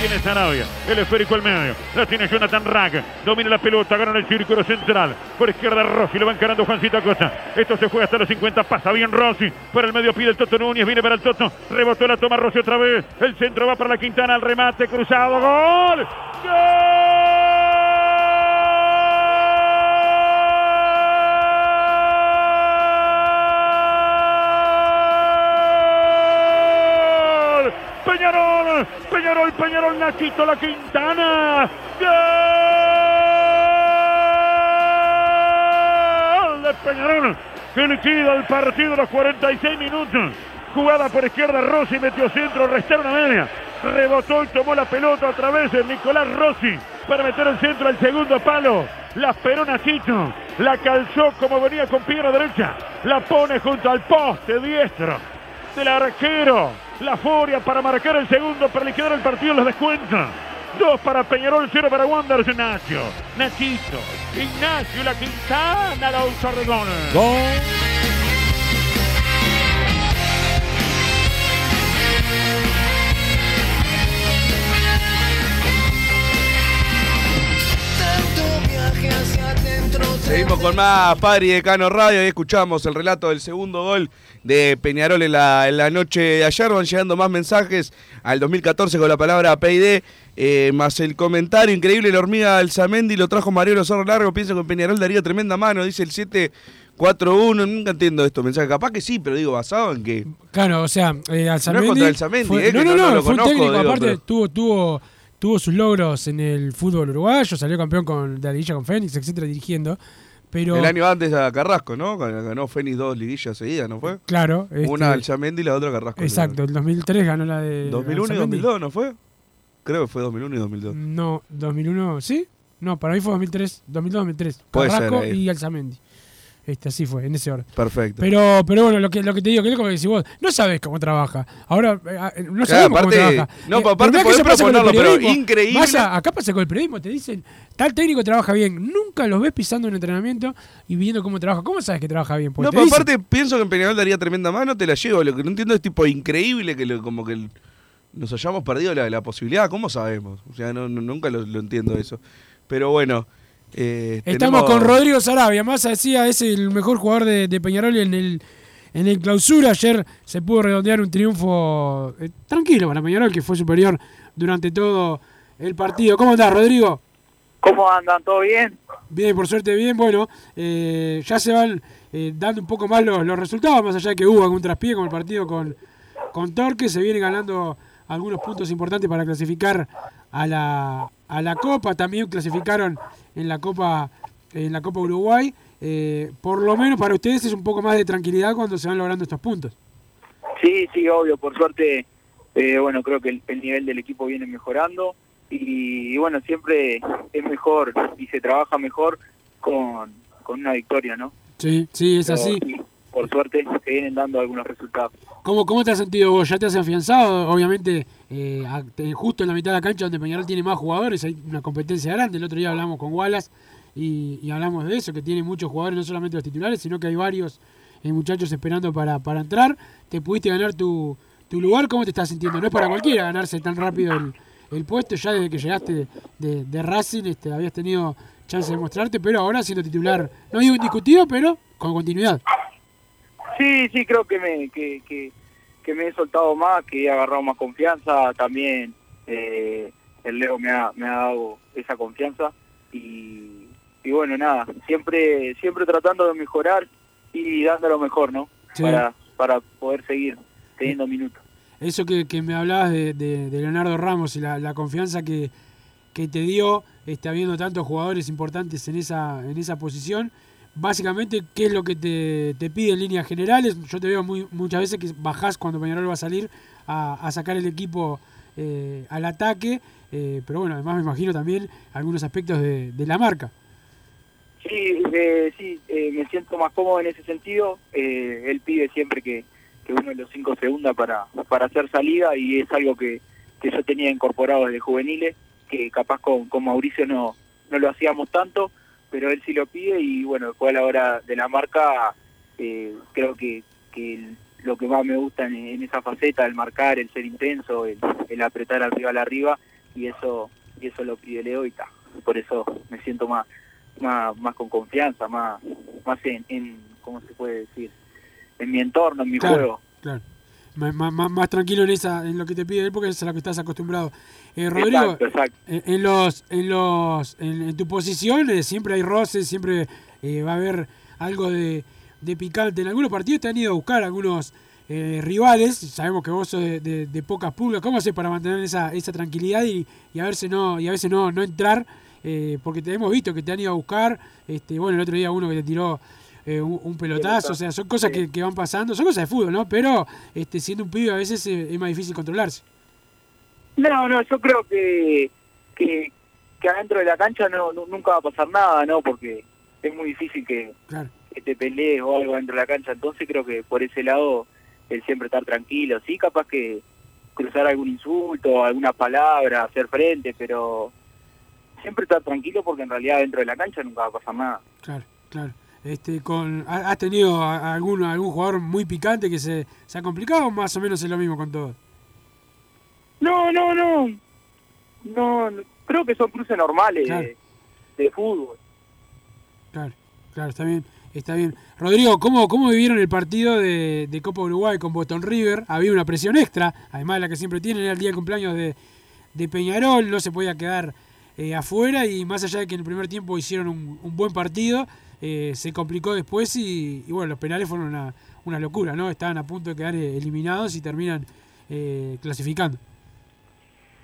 Tiene Sarabia, el esférico al medio. La tiene Jonathan Rack. Domina la pelota, gana el círculo central. Por izquierda Rossi, lo va encarando Juancito Acosta. Esto se juega hasta los 50. Pasa bien Rossi. Para el medio pide el Toto Núñez. Viene para el Toto. Rebotó la toma Rossi otra vez. El centro va para la Quintana. El remate cruzado. ¡Gol! ¡Gol! Peñarol, Peñarol, Peñarol, Nachito, la Quintana. ¡Gol de Peñarol! Que liquida el partido a los 46 minutos. Jugada por izquierda, Rossi metió centro, restaron a media. Rebotó y tomó la pelota otra vez el Nicolás Rossi para meter el centro al segundo palo. La esperó Nachito, la calzó como venía con pierna derecha. La pone junto al poste diestro del arquero. La furia para marcar el segundo, para liquidar el partido, los descuenta. Dos para Peñarol, cero para Wanderers. Ignacio, Nachito, Ignacio, la Quintana, la Redón. Con más Padre y Decano Radio y escuchamos el relato del segundo gol de Peñarol en la, en la noche de ayer. Van llegando más mensajes al 2014 con la palabra PID, eh, más el comentario increíble, la hormiga Alzamendi lo trajo Mariano Zorro Largo. Pienso que Peñarol daría tremenda mano, dice el 741. Nunca entiendo esto mensaje. Capaz que sí, pero digo, basado en que. Claro, o sea, eh, Alzamendi. contra Alzamendi, fue- eh, no, no, no- no, no lo fue un conozco, técnico. digo, aparte, pero- tuvo, tuvo, tuvo sus logros en el fútbol uruguayo, salió campeón con, de la liguilla con Fénix, etcétera, dirigiendo. Pero, El año antes a Carrasco, ¿no? Ganó Fénix dos liguillas seguidas, ¿no fue? Claro, este- Una Alzamendi y la otra Carrasco. Exacto, el 2003 ganó la de. 2001 y Alzamendi. 2002, ¿no fue? Creo que fue 2001 y 2002. No, 2001, ¿sí? No, para mí fue 2003, 2002-2003. Puede ser Carrasco ahí. y Alzamendi. Este, así fue, en ese orden. Perfecto. Pero, pero bueno, lo que, lo que te digo, que es como que decís vos, no sabes cómo trabaja. Ahora, eh, ah, eh, no Claro, sabemos aparte- cómo trabaja. no, Eh, pero aparte que podés proponerlo, pero increíble. Pasa- acá pasa con el periodismo, te dicen, tal técnico trabaja bien. Nunca los ves pisando en entrenamiento y viendo cómo trabaja. ¿Cómo sabes que trabaja bien? Porque No, pero aparte pienso que en Peñarol daría tremenda mano, te la llevo. Lo que no entiendo es tipo increíble que lo- como que el- nos hayamos perdido la, la posibilidad. ¿Cómo sabemos? O sea, no, no- nunca lo, lo entiendo eso. Pero bueno. Eh, Estamos tenemos- con Rodrigo Sarabia. Massa decía, es el mejor jugador de, de Peñarol en el, en el clausura. Ayer se pudo redondear un triunfo eh, tranquilo para Peñarol, que fue superior durante todo el partido. ¿Cómo andás, Rodrigo? ¿Cómo andan? ¿Todo bien? Bien, por suerte bien. Bueno, eh, ya se van eh, dando un poco más los, los resultados, más allá de que hubo algún traspié como el partido con, con Torque. Se vienen ganando algunos puntos importantes para clasificar a la, a la Copa. También clasificaron en la Copa, en la Copa Uruguay. Eh, por lo menos para ustedes es un poco más de tranquilidad cuando se van logrando estos puntos. Sí, sí, obvio. Por suerte, eh, bueno, creo que el, el nivel del equipo viene mejorando y, y bueno, siempre es mejor y se trabaja mejor con, con una victoria, ¿no? Sí, sí, es Pero así. sí, por suerte se vienen dando algunos resultados. ¿Cómo, ¿Cómo te has sentido vos? ¿Ya te has afianzado? Obviamente, eh, justo en la mitad de la cancha donde Peñarol tiene más jugadores, hay una competencia grande. El otro día hablamos con Wallace y, y hablamos de eso, que tiene muchos jugadores, no solamente los titulares, sino que hay varios eh, muchachos esperando para, para entrar. ¿Te pudiste ganar tu, tu lugar? ¿Cómo te estás sintiendo? No es para cualquiera ganarse tan rápido el, el puesto. Ya desde que llegaste de, de Racing este, habías tenido chance de mostrarte, pero ahora siendo titular, no digo indiscutido, pero con continuidad. Sí, sí, creo que me, que, que, que me he soltado más, que he agarrado más confianza. También eh, el Leo me ha, me ha dado esa confianza. Y, y bueno, nada, siempre siempre tratando de mejorar y dando lo mejor, ¿no? Sí. Para, para poder seguir teniendo minutos. Eso que, que me hablabas de, de- de Leonardo Ramos y la, la confianza que, que te dio este, habiendo tantos jugadores importantes en esa, en esa posición. Básicamente, ¿qué es lo que te, te pide en líneas generales? Yo te veo muy, muchas veces que bajás cuando Peñarol va a salir a, a sacar el equipo eh, al ataque, eh, pero bueno, además me imagino también algunos aspectos de, de la marca. Sí, eh, sí, eh, me siento más cómodo en ese sentido. Eh, él pide siempre que, que uno de los cinco se hunda para, para hacer salida y es algo que, que yo tenía incorporado desde juveniles, que capaz con, con Mauricio no, no lo hacíamos tanto, pero él sí lo pide y bueno, después a la hora de la marca eh, creo que, que lo que más me gusta en, en esa faceta, el marcar, el ser intenso, el, el apretar al rival arriba y eso y eso lo pide Leo y ta. Por eso me siento más más, más con confianza, más, más en, en, ¿cómo se puede decir? En mi entorno, en mi Claro, juego. Claro. Más, más- más- tranquilo en esa en lo que te pide él porque es a lo que estás acostumbrado. Eh, Rodrigo, Exacto, exacto. En, en los en los en, en tu posición eh, siempre hay roces, siempre eh, va a haber algo de, de picante. En algunos partidos te han ido a buscar algunos eh, rivales. Sabemos que vos sos de, de- de pocas pulgas. ¿Cómo haces para mantener esa, esa tranquilidad y, y a veces no y a veces no no entrar? Eh, porque te hemos visto que te han ido a buscar. Este, bueno, el otro día uno que te tiró eh, un, pelotazo. O sea, son cosas que, que van pasando. Son cosas de fútbol, ¿no? Pero este, siendo un pibe a veces eh, es más difícil controlarse. No, no, yo creo que, que, que adentro de la cancha no, nu- nunca va a pasar nada, ¿no? Porque es muy difícil que, Claro. que te pelees o algo dentro de la cancha. Entonces creo que por ese lado el siempre estar tranquilo. Sí, capaz que cruzar algún insulto, alguna palabra, hacer frente, pero siempre estar tranquilo porque en realidad dentro de la cancha nunca va a pasar nada. Claro, claro. Este, con, ¿ha- ¿Has tenido a- a algún, algún jugador muy picante que se, se ha complicado o más o menos es lo mismo con todos? No, no, no. No, no, creo que son cruces normales Claro. de, de fútbol. Claro. Claro, está bien, está bien. Rodrigo, ¿cómo, cómo vivieron el partido de, de Copa Uruguay con Boston River? Había una presión extra, además de la que siempre tienen, era el día de cumpleaños de, de Peñarol, no se podía quedar eh, afuera y más allá de que en el primer tiempo hicieron un, un buen partido, eh, se complicó después y, bueno, los penales fueron una, una locura, ¿no? Estaban a punto de quedar eh, eliminados y terminan eh, clasificando.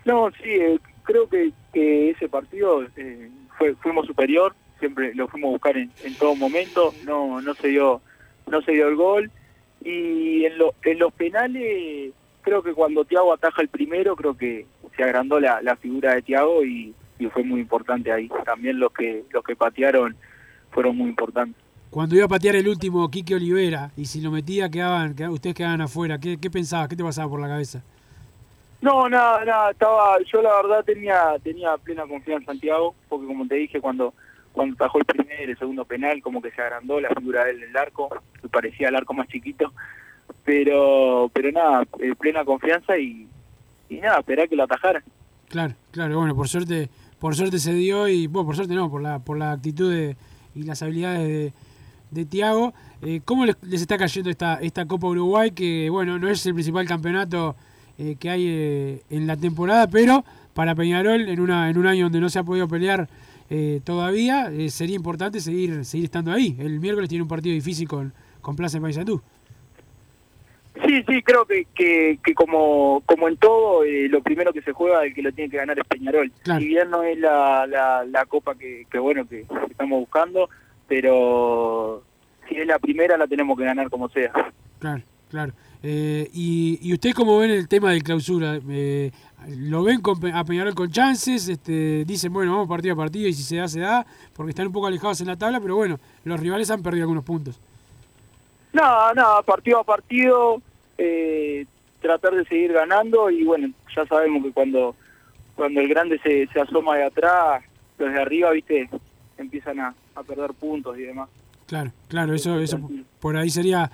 No, sí, eh, creo que, que ese partido eh, fue, fuimos superior, siempre lo fuimos a buscar en, en todo momento, no no se dio no se dio el gol y en, lo- en los penales creo que cuando Tiago ataja el primero creo que se agrandó la, la figura de Tiago y, y fue muy importante ahí. También los que los que patearon fueron muy importantes. Cuando iba a patear el último Quique Olivera y si lo metía quedaban, quedaban- ustedes quedaban afuera, ¿qué, qué pensabas? ¿Qué te pasaba por la cabeza? No, nada, nada, estaba, yo la verdad tenía tenía plena confianza en Tiago, porque como te dije, cuando cuando tajó el primer y el segundo penal, como que se agrandó la figura de él en el arco, que parecía el arco más chiquito, pero pero nada, eh, plena confianza y, y nada, esperar que lo atajara. Claro, claro, bueno, por suerte, por suerte se dio y, bueno, por suerte no, por la, por la actitud de- y las habilidades de, de Tiago. Eh, ¿Cómo les, les está cayendo esta, esta Copa Uruguay? Que, bueno, no es el principal campeonato eh, que hay eh, en la temporada, pero para Peñarol, en, una, en un año donde no se ha podido pelear todavía, sería importante seguir, seguir estando ahí. El miércoles tiene un partido difícil con, con Plaza de Paysandú. Sí, sí, creo que, que, que como, como en todo, eh, lo primero que se juega, el que lo tiene que ganar es Peñarol. Claro. Si bien no es la, la, la copa que, que bueno que estamos buscando, pero si es la primera la tenemos que ganar como sea. Claro, claro. Eh, y, ¿Y usted cómo ven el tema de clausura? Eh, ¿Lo ven con, a Peñarol con chances? Este, dicen, bueno, vamos partido a partido y si se da, se da, porque están un poco alejados en la tabla, pero bueno, los rivales han perdido algunos puntos. Nada, nada, partido a partido, eh, tratar de seguir ganando y bueno, ya sabemos que cuando cuando el grande se, se asoma de atrás, los de arriba, viste, empiezan a, a perder puntos y demás. Claro, claro, eso, eso por ahí sería,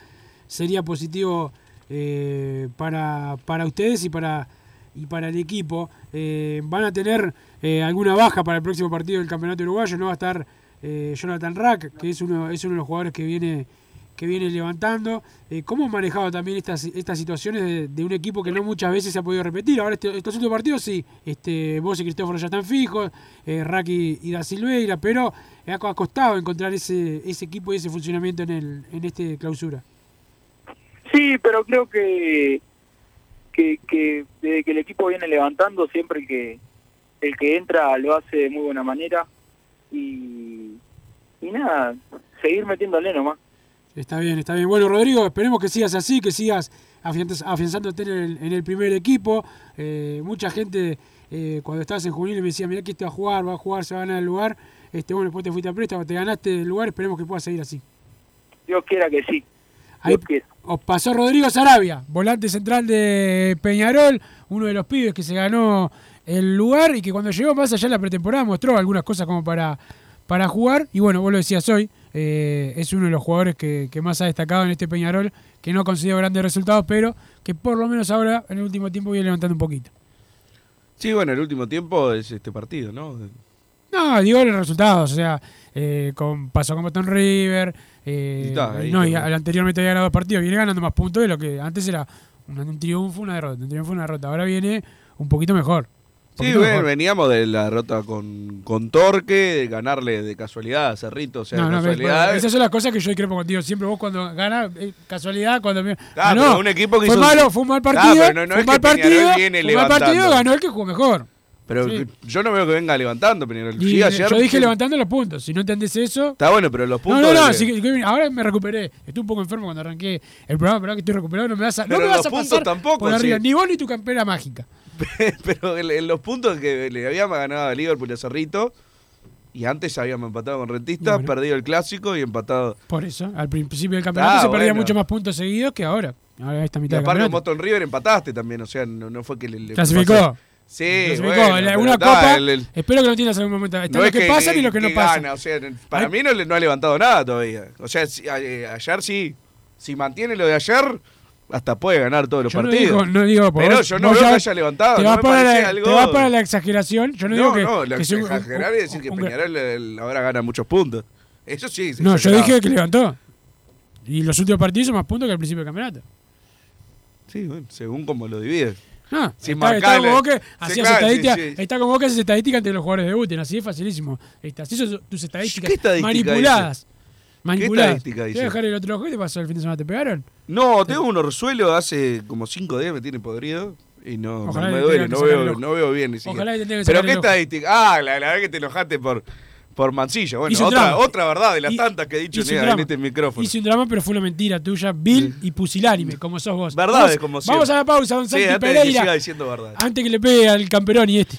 sería positivo eh, para, para ustedes y para, y para el equipo. Eh, ¿Van a tener eh, alguna baja para el próximo partido del Campeonato Uruguayo? ¿No va a estar Jonathan Rack, que es uno, es uno de los jugadores que viene que viene levantando. Eh, ¿Cómo han manejado también estas, estas situaciones de, un equipo que no muchas veces se ha podido repetir? Ahora este- estos últimos partidos sí, este, vos y Cristóforo ya están fijos, eh, y Da Silveira, pero ha costado encontrar ese, ese equipo y ese funcionamiento en, el, en este clausura. Sí, pero creo que, que, que desde que el equipo viene levantando, siempre el que, el que entra lo hace de muy buena manera y, y nada, seguir metiéndole nomás. Está bien, está bien. Bueno, Rodrigo, esperemos que sigas así, que sigas afianz- afianzándote en el, en el primer equipo. Eh, mucha gente, eh, cuando estabas en juvenil, me decía, mirá que este va a jugar, va a jugar, se va a ganar el lugar. Este, bueno, después te fuiste a préstamo, te ganaste el lugar, esperemos que puedas seguir así. Dios quiera que sí. Ahí os pasó Rodrigo Sarabia, volante central de Peñarol, uno de los pibes que se ganó el lugar y que cuando llegó más allá de la pretemporada mostró algunas cosas como para, para jugar. Y bueno, vos lo decías hoy, eh, es uno de los jugadores que, que más ha destacado en este Peñarol, que no ha conseguido grandes resultados, pero que por lo menos ahora, en el último tiempo, viene levantando un poquito. Sí, bueno, el último tiempo es este partido, ¿no? No, digo los resultados, o sea, eh, con, pasó con Boston River, eh, está, ahí no, y anteriormente había ganado dos partidos, viene ganando más puntos de lo que antes era un, un triunfo, una derrota, un triunfo, una derrota, ahora viene un poquito mejor. Sí, mejor. veníamos de la derrota con, con Torque, de ganarle de casualidad a Cerrito, o sea, No, no, casualidad. bueno, esas son las cosas que yo discrepo contigo. Siempre vos cuando ganas, eh, casualidad, cuando... me- Ah, no, pero un equipo que fue hizo- malo, fue un mal partido, no- no fue un mal partido, fue mal partido, ganó el que jugó mejor. Pero Sí. yo no veo que venga levantando Peñarol. Y Sí, ayer- yo dije sí, levantando los puntos, si no entendés eso... Está bueno, pero los No, puntos. no, no, de- ahora me recuperé. Estuve un poco enfermo cuando arranqué el programa, pero ahora que estoy recuperado no me vas a, no Pero me vas a puntos pasar tampoco, por arriba, sí. ni vos ni tu campera mágica. [LAUGHS] pero en, los puntos que le habíamos ganado a Liverpool y a Cerrito, y antes habíamos empatado con Rentistas, Bueno. perdido el clásico y empatado. Por eso, al principio del campeonato Ah, se perdía bueno. mucho más puntos seguidos que ahora. Ahora esta Y mitad del aparte con. Boston River empataste también, o sea, no, no fue que le. le Clasificó. pasó- Sí, bueno, la- una está, copa, el- el- espero que lo entiendas en algún momento. Está no lo es que, pasan y lo que, no pasa. gana, o sea, para mí no, no ha levantado nada todavía. O sea, si- a- eh, ayer sí, si mantiene lo de ayer, hasta puede ganar todos los Yo no partidos. digo, no digo, pero vos- yo no vos veo ya que haya levantado. Te no vas para, la, algo... te vas para la exageración. Yo no, digo que. no, la que sea un- exagerar y decir que un- Peñarol eh, ahora gana muchos puntos. Eso sí. No, yo dije que levantó. Y los últimos partidos hizo más puntos que al principio del campeonato. Sí, bueno, según como lo divides. No, Sin está, está como vos que hacías sí, estadística, sí. está como vos que haces estadística entre los jugadores de debuten, así es facilísimo. Está, así son tus estadísticas ¿Qué estadística manipuladas. dice? Manipuladas. estadística ¿Te voy dice? a dejar el otro ojo? ¿Qué te pasó el fin de semana? ¿Te pegaron? No, tengo un orzuelo hace como cinco días, me tiene podrido. Y no, Ojalá me le duele, no veo, no veo bien ni siquiera. Ojalá que Pero qué estadística. Ah, la, la verdad que te enojaste por, por Mancilla. Bueno, otra, drama. otra verdad de las Y- tantas que he dicho hizo en, este micrófono. Hice un drama, pero fue una mentira tuya, vil y pusilánime, como sos vos. Verdades, Vamos- como Vamos siempre. a la pausa, don Sí, Santi antes de que Pereira. siga diciendo verdades. Antes que le pegue al camperón y este.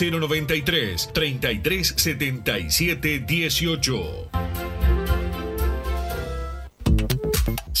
093 3377 18.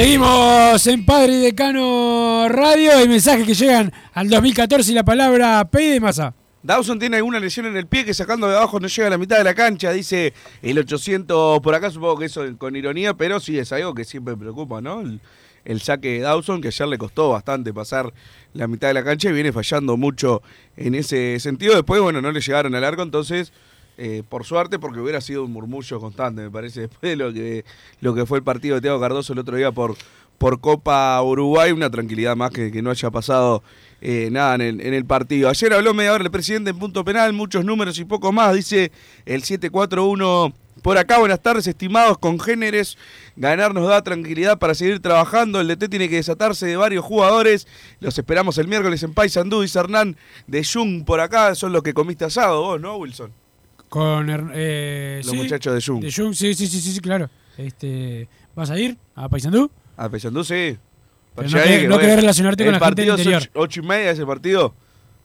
Seguimos en Padre Decano Radio. Hay mensajes que llegan al 2014 y la palabra P de masa. Dawson tiene alguna lesión en el pie que sacando de abajo no llega a la mitad de la cancha, dice el 800 por acá, supongo que eso con ironía, pero sí es algo que siempre preocupa, ¿no? El, el saque de Dawson, que ayer le costó bastante pasar la mitad de la cancha y viene fallando mucho en ese sentido. Después, bueno, no le llegaron al arco, entonces, eh, por suerte, porque hubiera sido un murmullo constante, me parece, [LAUGHS] después de lo que, lo que fue el partido de Thiago Cardoso el otro día por, por Copa Uruguay, una tranquilidad más que, que no haya pasado eh, nada en el, en el partido. Ayer habló media hora el presidente en punto penal, muchos números y poco más, dice el 741 por acá. Buenas tardes, estimados congéneres. Ganar nos da tranquilidad para seguir trabajando. El DT tiene que desatarse de varios jugadores. Los esperamos el miércoles en Paysandú, dice Hernán de Jung por acá. Son los que comiste asado vos, ¿no, Wilson? Con eh, Los sí, muchachos de Jung. De Jung, sí, sí, sí, sí, sí, claro. Este, ¿Vas a ir a Paysandú? A Paysandú, sí. Pero no querés- que no voy- querés relacionarte con el la gente del interior. ocho, ocho y media ese partido.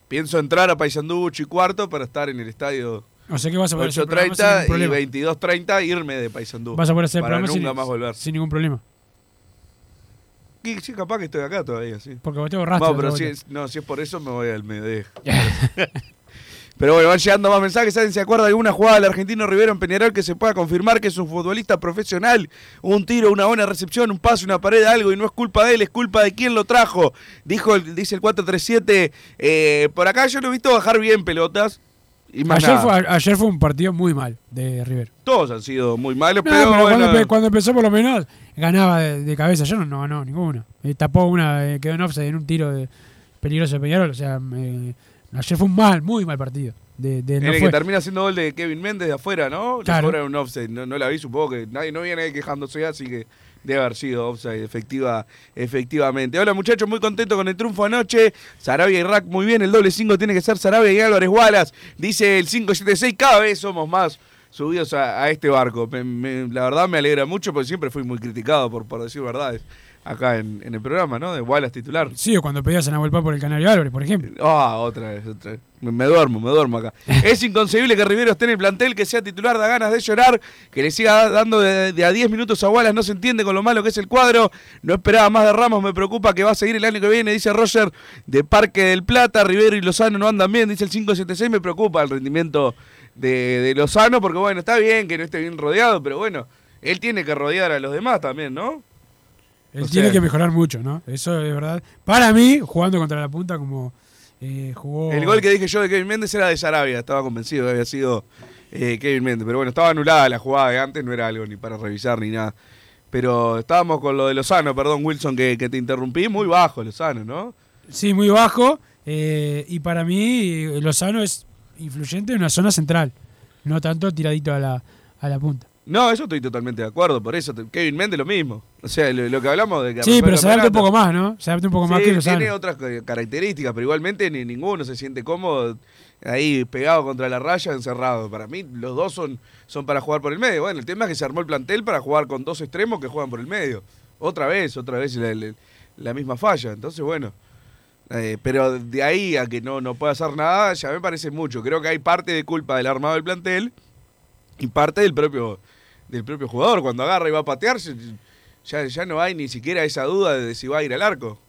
Pienso entrar a Paysandú ocho y cuarto para estar en el estadio O sea que vas a poder hacer el programa sin 8.30 ningún y problema. 22.30 irme de Paysandú. Vas a poder hacer para nunca sin, más volver. sin ningún problema. Sí, sí, capaz que estoy acá todavía, sí. Porque vos te borraste No, pero si es, no, si es por eso me voy al mediodía. [LAUGHS] [LAUGHS] pero bueno, van llegando más mensajes. ¿Alguien se acuerda de alguna jugada del argentino Rivero en Peñarol que se pueda confirmar que es un futbolista profesional? Un tiro, una buena recepción, un pase, una pared, algo, y no es culpa de él, es culpa de quien lo trajo. Dijo, el- dice el 437. eh, por acá yo lo he visto bajar bien pelotas. Y más Ayer fue, ayer fue un partido muy mal de River. Todos han sido muy malos, No, pero, pero bueno, cuando, empe- cuando empezó por lo menos ganaba de, de cabeza. Yo no, no ganó ninguna. Eh, tapó una, eh, quedó en offside en un tiro de peligroso de Peñarol. O sea, ayer fue un mal, muy mal partido. De, de- En no el fue- que termina haciendo gol de Kevin Méndez de afuera, ¿no? Le Claro. cobran un offside. No, no la vi, supongo que nadie no viene quejándose, así que debe haber sido offside, efectiva, efectivamente. Hola muchachos, muy contento con el triunfo anoche. Sarabia y Rack, muy bien. El doble 5 tiene que ser Sarabia y Álvarez Wallace. Dice el 576, cada vez somos más subidos a, a este barco. Me- me- la verdad me alegra mucho porque siempre fui muy criticado por, por decir verdades acá en, en el programa, ¿no? De Wallace titular. Sí, o cuando pedías a Nahuel por el Canario Álvarez, por ejemplo. Ah, otra vez, otra vez. Me, me duermo, me duermo acá. [LAUGHS] es inconcebible que Rivero esté en el plantel, que sea titular, da ganas de llorar, que le siga dando de, de a 10 minutos a Wallace, no se entiende con lo malo que es el cuadro. No esperaba más de Ramos, me preocupa que va a seguir el año que viene, dice Roger de Parque del Plata. Rivero y Lozano no andan bien, dice el 576, me preocupa el rendimiento de, de Lozano, porque bueno, está bien que no esté bien rodeado, pero bueno, él tiene que rodear a los demás también, ¿no? Él O tiene sea- que mejorar mucho, ¿no? Eso es verdad. Para mí, jugando contra la punta como eh, jugó... El gol que dije yo de Kevin Méndez era de Sarabia, estaba convencido que había sido eh, Kevin Méndez. Pero bueno, estaba anulada la jugada de antes, no era algo ni para revisar ni nada. Pero estábamos con lo de Lozano, perdón Wilson que, que te interrumpí, muy bajo Lozano, ¿no? Sí, muy bajo. eh, y para mí, Lozano es influyente en una zona central. No tanto tiradito a la, a la punta. No, eso estoy totalmente de acuerdo, por eso Kevin Méndez lo mismo. O sea, lo, lo que hablamos de que Sí, pero se adapta un poco más, ¿no? Se adapta un poco más que Lozano. tiene otras ca- características, pero igualmente ni ninguno se siente cómodo ahí pegado contra la raya, encerrado. Para mí, los dos son, son para jugar por el medio. Bueno, el tema es que se armó el plantel para jugar con dos extremos que juegan por el medio. Otra vez, otra vez la, la- la misma falla. Entonces, bueno. eh, pero de ahí a que no, no pueda hacer nada, ya me parece mucho. Creo que hay parte de culpa del armado del plantel y parte del propio, del propio jugador. Cuando agarra y va a patear, ya, ya no hay ni siquiera esa duda de si va a ir al arco.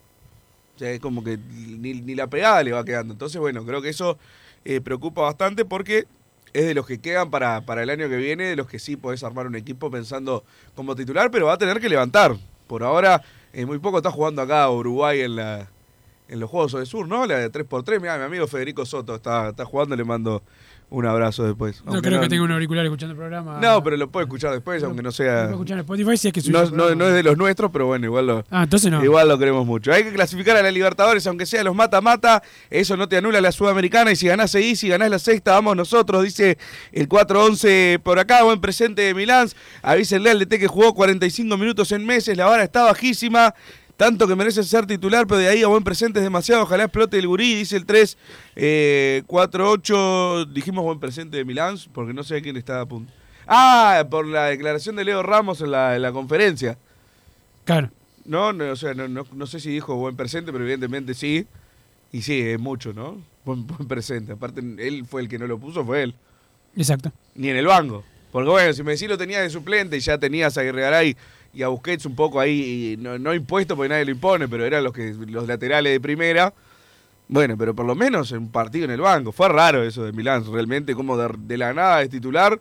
O sea, es como que ni, la pegada le va quedando. Entonces, bueno, creo que eso eh, preocupa bastante porque es de los que quedan para, para el año que viene, de los que sí podés armar un equipo pensando como titular, pero va a tener que levantar. Por ahora, eh, muy poco está jugando acá Uruguay en la, en los Juegos de Sur, ¿no? La de 3x3. Mira, mi amigo Federico Soto está, está jugando, le mando un abrazo después. No creo que tenga un auricular escuchando el programa. No, pero lo puede escuchar después, aunque no Lo sea... escuchar en Spotify si es que No, no, es de los nuestros, pero bueno, igual lo, Ah, entonces no. igual lo queremos mucho. Hay que clasificar a la Libertadores, aunque sea los mata-mata. Eso no te anula la Sudamericana. Y si ganás seguís, si ganás la sexta, vamos nosotros, dice el 4-11 por acá. Buen presente de Milán. Avísenle al DT que jugó 45 minutos en meses. La vara está bajísima. Tanto que merece ser titular, pero de ahí a buen presente es demasiado. Ojalá explote el gurí, dice el 3, eh, 4-8. Dijimos buen presente de Milán, porque no sé quién está a punto. Ah, por la declaración de Leo Ramos en la, en la conferencia. Claro. No, no, o sea, no, no, no sé si dijo buen presente, pero evidentemente sí. Y sí, es mucho, ¿no? Buen, buen presente. Aparte, él fue el que no lo puso, fue él. Exacto. Ni en el banco. Porque bueno, si Messi lo tenía de suplente y ya tenías a Guerregaray y a Busquets un poco ahí, no, no impuesto porque nadie lo impone, pero eran los, que, los laterales de primera. Bueno, pero por lo menos en un partido en el banco. Fue raro eso de Milán, realmente, como de, de la nada es titular.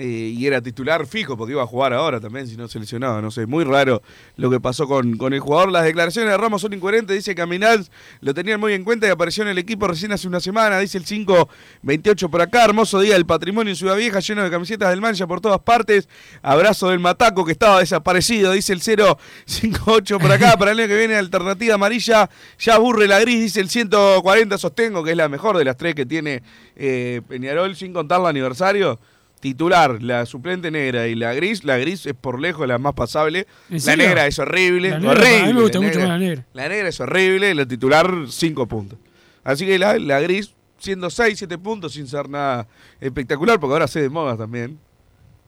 Eh, y era titular fijo porque iba a jugar ahora también si no se lesionaba. No sé, muy raro lo que pasó con, con el jugador. Las declaraciones de Ramos son incoherentes. Dice Milán lo tenían muy en cuenta y apareció en el equipo recién hace una semana. Dice el 5-28 por acá. Hermoso día del patrimonio en Ciudad Vieja, lleno de camisetas del Mancha por todas partes. Abrazo del Mataco que estaba desaparecido. Dice el 0-58 por acá. Para el año que viene, alternativa amarilla. Ya aburre la gris. Dice el 140. Sostengo que es la mejor de las tres que tiene eh, Peñarol, sin contar el aniversario titular, la suplente negra y la gris. La gris es por lejos la más pasable. ¿En La negra es horrible. La negra, horrible. a mí me gusta la mucho negra. más la negra. La negra es horrible. La titular, 5 puntos. Así que la, la gris, siendo 6, 7 puntos, sin ser nada espectacular, porque ahora se de moda también.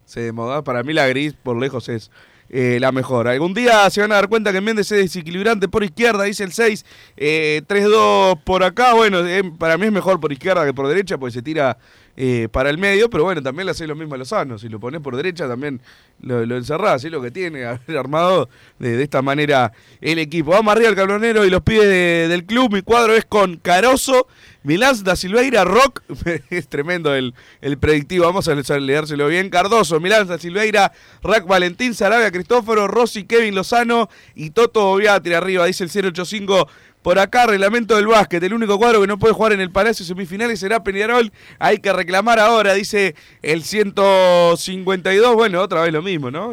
Se de moda. Para mí la gris, por lejos, es eh, la mejor. Algún día se van a dar cuenta que Méndez es desequilibrante por izquierda, dice el 6. Eh, 3-2 por acá. Bueno, eh, para mí es mejor por izquierda que por derecha, porque se tira eh, para el medio, pero bueno, también le hace lo mismo a Lozano. Si lo pones por derecha, también lo, lo encerrás. Lo que tiene [LAUGHS] haber armado de, esta manera el equipo. Vamos arriba al cablonero y los pibes de- del club. Mi cuadro es con Caroso, Milán, Da Silveira, Rock. [LAUGHS] es tremendo el, el predictivo. Vamos a le- leérselo bien. Cardoso, Milán, Da Silveira, Rack Valentín, Sarabia, Cristóforo, Rossi, Kevin Lozano y Toto Boviatri arriba. Dice el 085 por acá, reglamento del básquet. El único cuadro que no puede jugar en el Palacio semifinales será Peñarol. Hay que reclamar ahora, dice el 152. Bueno, otra vez lo mismo, ¿no?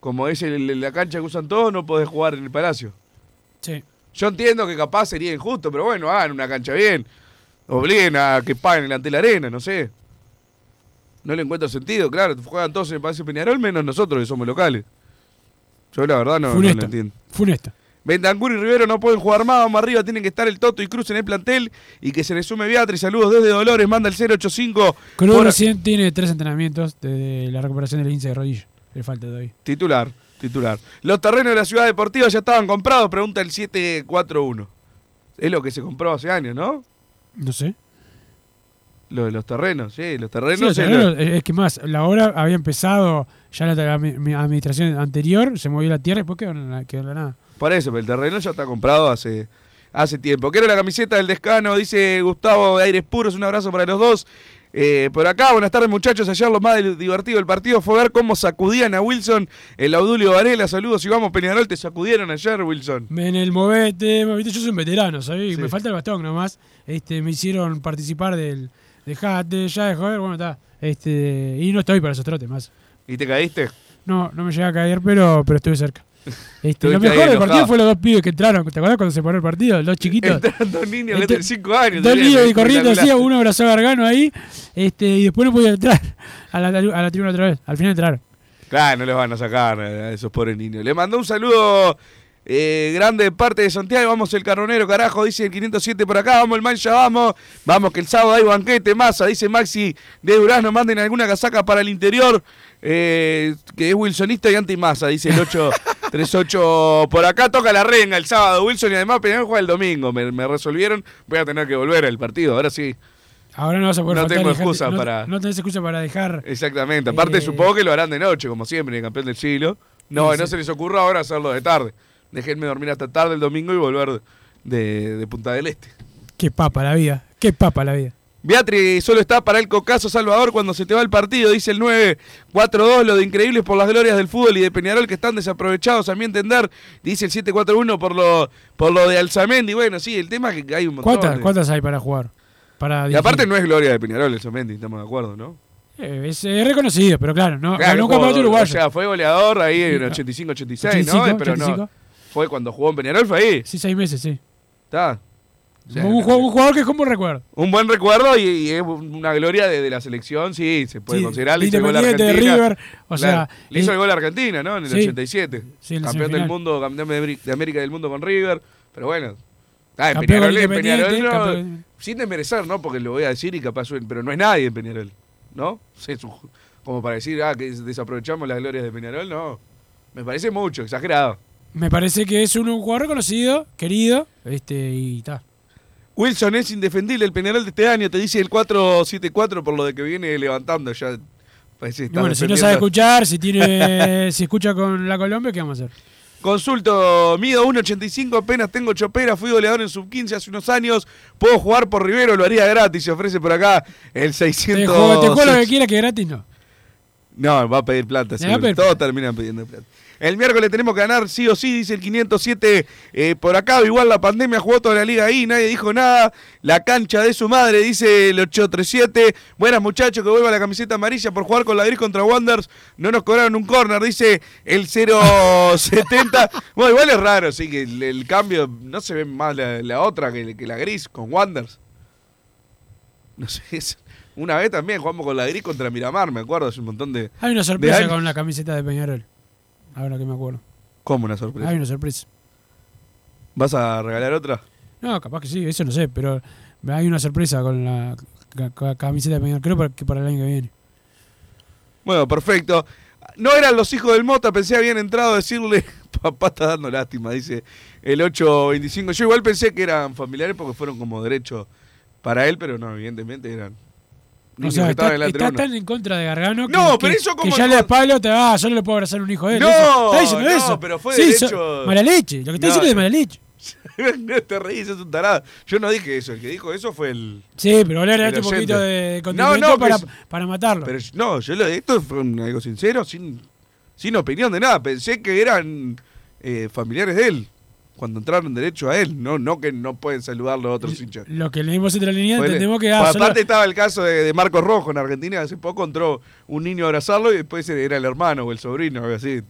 Como es el- el- la cancha que usan todos, no podés jugar en el Palacio. Sí. Yo entiendo que capaz sería injusto, pero bueno, hagan una cancha bien. Obliguen a que paguen ante la arena, no sé. No le encuentro sentido, claro. Juegan todos en el Palacio Peñarol, menos nosotros que somos locales. Yo la verdad no, no lo entiendo. Funesta. Bentancur y Rivero no pueden jugar más, vamos arriba, tienen que estar el Toto y Cruz en el plantel y que se le sume Beatriz. Saludos desde Dolores, manda el 085. Cruz por- recién tiene tres entrenamientos de la recuperación del índice de rodilla. Le falta todavía. Titular, titular. Los terrenos de la ciudad deportiva ya estaban comprados, pregunta el 741. Es lo que se compró hace años, ¿no? No sé. Lo de los terrenos, sí, los Sí, terrenos. los es lo- que más, la obra había empezado ya la mi- administración anterior, se movió la tierra y después quedó la, quedó la nada. Por eso, pero el terreno ya está comprado hace, hace tiempo. Quiero la camiseta del descano, dice Gustavo de Aires Puros. Un abrazo para los dos. Eh, por acá, buenas tardes muchachos. Ayer lo más divertido del partido fue ver cómo sacudían a Wilson el Audulio Varela. Saludos y vamos, Peñarol. Te sacudieron ayer, Wilson. En el movete, movete, yo soy un veterano, ¿sabes? Me falta el bastón nomás. Este, me hicieron participar del dejate, ya de joder, bueno, está. Este, y no estoy para esos trotes más. ¿Y te caíste? No, no me llegué a caer, pero, pero estuve cerca. Este, lo mejor del partido fue los dos pibes que entraron. ¿Te acuerdas cuando se paró el partido? Los dos chiquitos. Entraron dos niños Este- de 5 años. Dos niños y corriendo así, uno abrazó a Gargano ahí, este, y después no podía entrar a la, a la tribuna otra vez. Al final entraron. Claro, no les van a sacar a esos pobres niños. Le mandó un saludo eh, grande de parte de Santiago. Vamos el carronero, carajo, dice el 507 por acá. Vamos el mancha, vamos. Vamos que el sábado hay banquete, masa, dice Maxi de Durazno. Manden alguna casaca para el interior. eh, que es wilsonista y anti-masa, dice el [LAUGHS] 838 por acá. Toca la renga el sábado, Wilson, y además Peñarol juega el domingo. Me, me resolvieron, voy a tener que volver al partido. Ahora sí. Ahora no vas a poder No faltar tengo dejarte- excusa no- para- No tenés excusa para dejar. Exactamente. Aparte, Eh, supongo que lo harán de noche, como siempre, el campeón del siglo. No, Sí, no sí. se les ocurra ahora hacerlo de tarde. Déjenme dormir hasta tarde el domingo y volver de, de Punta del Este. Qué papa la vida. Qué papa la vida. Beatriz solo está para el cocazo Salvador cuando se te va el partido, dice el 9-4-2, lo de increíbles por las glorias del fútbol y de Peñarol que están desaprovechados, a mi entender, dice el 7-4-1 por lo, por lo de Alzamendi. Bueno, sí, el tema es que hay un montón. ¿Cuántas, de- ¿Cuántas hay para jugar? Para Y aparte no es gloria de Peñarol Alzamendi, estamos de acuerdo, ¿no? Eh, es, eh, reconocido, pero claro, no, Claro, ganó un campeonato uruguayo. O sea, fue goleador ahí en Sí, 85-86, 85, ¿no? Pero 85. no. Fue cuando jugó en Peñarol, fue ahí. Sí, seis meses, sí. Está. O sea, un, jugador, un jugador que es como recuerdo. Un buen recuerdo y, y es una gloria de, de la selección, sí, se puede Sí, considerar. Le hizo el gol a Argentina. River, o sea, le hizo el gol a Argentina, ¿no? En el sí. 87. Sí, campeón del mundo, campeón de, América del mundo con River. Pero bueno. Ah, en Peñarol, en Peñarol Independiente, no- campeón- sin desmerecer, ¿no? Porque lo voy a decir y capaz, pero no es nadie en Peñarol, ¿no? Un- como para decir, ah, que desaprovechamos las glorias de Peñarol, no. Me parece mucho, exagerado. Me parece que es un, un jugador reconocido, querido, este, y está. Wilson es indefendible el Peñarol de este año, te dice el 4-7-4 por lo de que viene levantando ya. Parece que bueno, si no sabe escuchar, si tiene, [LAUGHS] si escucha con la Colombia, ¿qué vamos a hacer? Consulto, mido 1.85, apenas tengo chopera, fui goleador en sub-15 hace unos años, puedo jugar por Rivero, lo haría gratis, se ofrece por acá el Te 600. juego, te juego lo que quiera, que gratis no. No, va a pedir plata, pedir todos terminan pidiendo plata. El miércoles tenemos que ganar sí o sí, dice el 507 eh, por acá. Igual la pandemia jugó toda la liga ahí, nadie dijo nada. La cancha de su madre, dice el 837. Buenas muchachos, que vuelva la camiseta amarilla por jugar con la Gris contra Wanderers. No nos cobraron un corner, dice el 070. [LAUGHS] bueno, igual es raro, sí, que el, el cambio no se ve más la, la otra que, que la Gris con Wanderers. No sé, es- una vez también jugamos con la Gris contra Miramar, me acuerdo, hace un montón de. Hay una sorpresa con la camiseta de Peñarol. Ahora que me acuerdo. ¿Cómo una sorpresa? Hay una sorpresa. ¿Vas a regalar otra? No, capaz que sí, eso no sé, pero hay una sorpresa con la ca- ca- camiseta de Peñarol. Creo que para el año que viene. Bueno, perfecto. No eran los hijos del Mota, pensé habían entrado a decirle, [LAUGHS] papá está dando lástima, dice el 825. Yo igual pensé que eran familiares porque fueron como derechos para él, pero no, evidentemente eran O sea, que está, está tan en contra de Gargano que, No, que- pero eso que como ya no- le palo, te va, yo no le puedo abrazar a un hijo de él. No, Eso- ¿Está diciendo no, eso? pero fue Sí, so- mala leche. Lo que está No. diciendo es de mala leche. [LAUGHS] Te reís, es un tarado. Yo no dije eso, el que dijo eso fue el. Sí, pero le agregaste un poquito de No, condimento no, para, pero- para matarlo. Pero no, yo lo, esto fue un- algo sincero, sin, sin opinión de nada. Pensé que eran eh, familiares de él, cuando entraron derecho a él, no, no que no pueden saludarlo a otros hinchas. Lo que leímos entre la línea entendemos que... Ah, solo- aparte estaba el caso de, de Marcos Rojo en Argentina, hace poco entró un niño a abrazarlo y después era el hermano o el sobrino, algo así.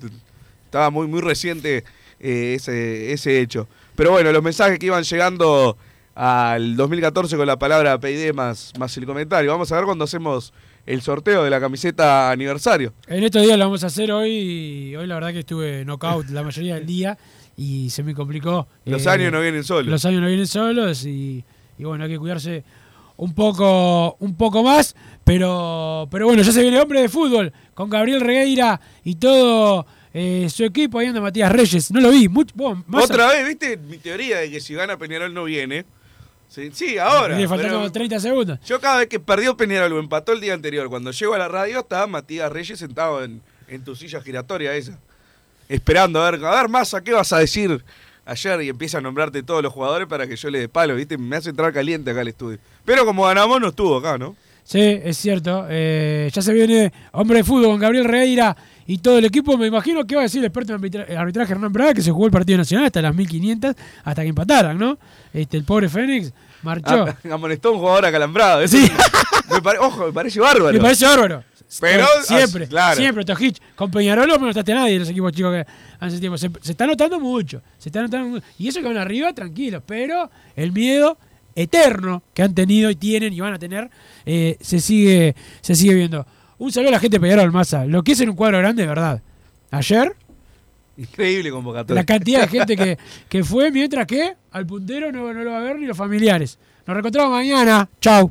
Estaba muy, muy reciente eh, ese, ese hecho. Pero bueno, los mensajes que iban llegando al 2014 con la palabra PID más, más el comentario. Vamos a ver cuando hacemos el sorteo de la camiseta aniversario. En estos días lo vamos a hacer hoy. y Hoy la verdad que estuve knockout la mayoría del día y se me complicó. Los Eh, años no vienen solos. Los años no vienen solos y, y bueno, hay que cuidarse un poco, un poco más. Pero, pero bueno, ya se viene hombre de fútbol con Gabriel Regueira y todo eh, su equipo. Ahí anda Matías Reyes. No lo vi. Mucho, vos, más Otra vez, ¿viste? Mi teoría de que si gana Peñarol no viene. Sí, sí, ahora. Le faltando pero- 30 segundos. Yo cada vez que perdió Peñarol o empató el día anterior, cuando llego a la radio, estaba Matías Reyes sentado en, en tu silla giratoria esa. Esperando a ver, a ver, Massa, ¿qué vas a decir ayer? Y empieza a nombrarte todos los jugadores para que yo le dé palo, ¿viste? Me hace entrar caliente acá al estudio. Pero como ganamos, no estuvo acá, ¿no? Sí, es cierto. Eh, ya se viene hombre de fútbol con Gabriel Regueira y todo el equipo. Me imagino que va a decir el experto en arbitra- en arbitraje Hernán Braga que se jugó el partido nacional hasta las 1500, hasta que empataran, ¿no? Este, el pobre Fénix marchó. Ah, [LAUGHS] amonestó a un jugador acalambrado. Eso me pare- ojo, me parece bárbaro. Me parece bárbaro. Pero, siempre, claro. siempre, Tojich. Con Peñarol no molestaste a nadie de los equipos chicos que hace tiempo. Se, se está notando mucho. Se está notando mucho. Y eso que van arriba, tranquilos. Pero el miedo eterno que han tenido y tienen y van a tener, eh, se sigue se sigue viendo. Un saludo a la gente de Peñarol Massa. Lo que es en un cuadro grande, de verdad. Ayer, Increíble convocatoria. la cantidad de gente que, [LAUGHS] que fue, mientras que al puntero no, no lo va a ver ni los familiares. Nos reencontramos mañana. Chau.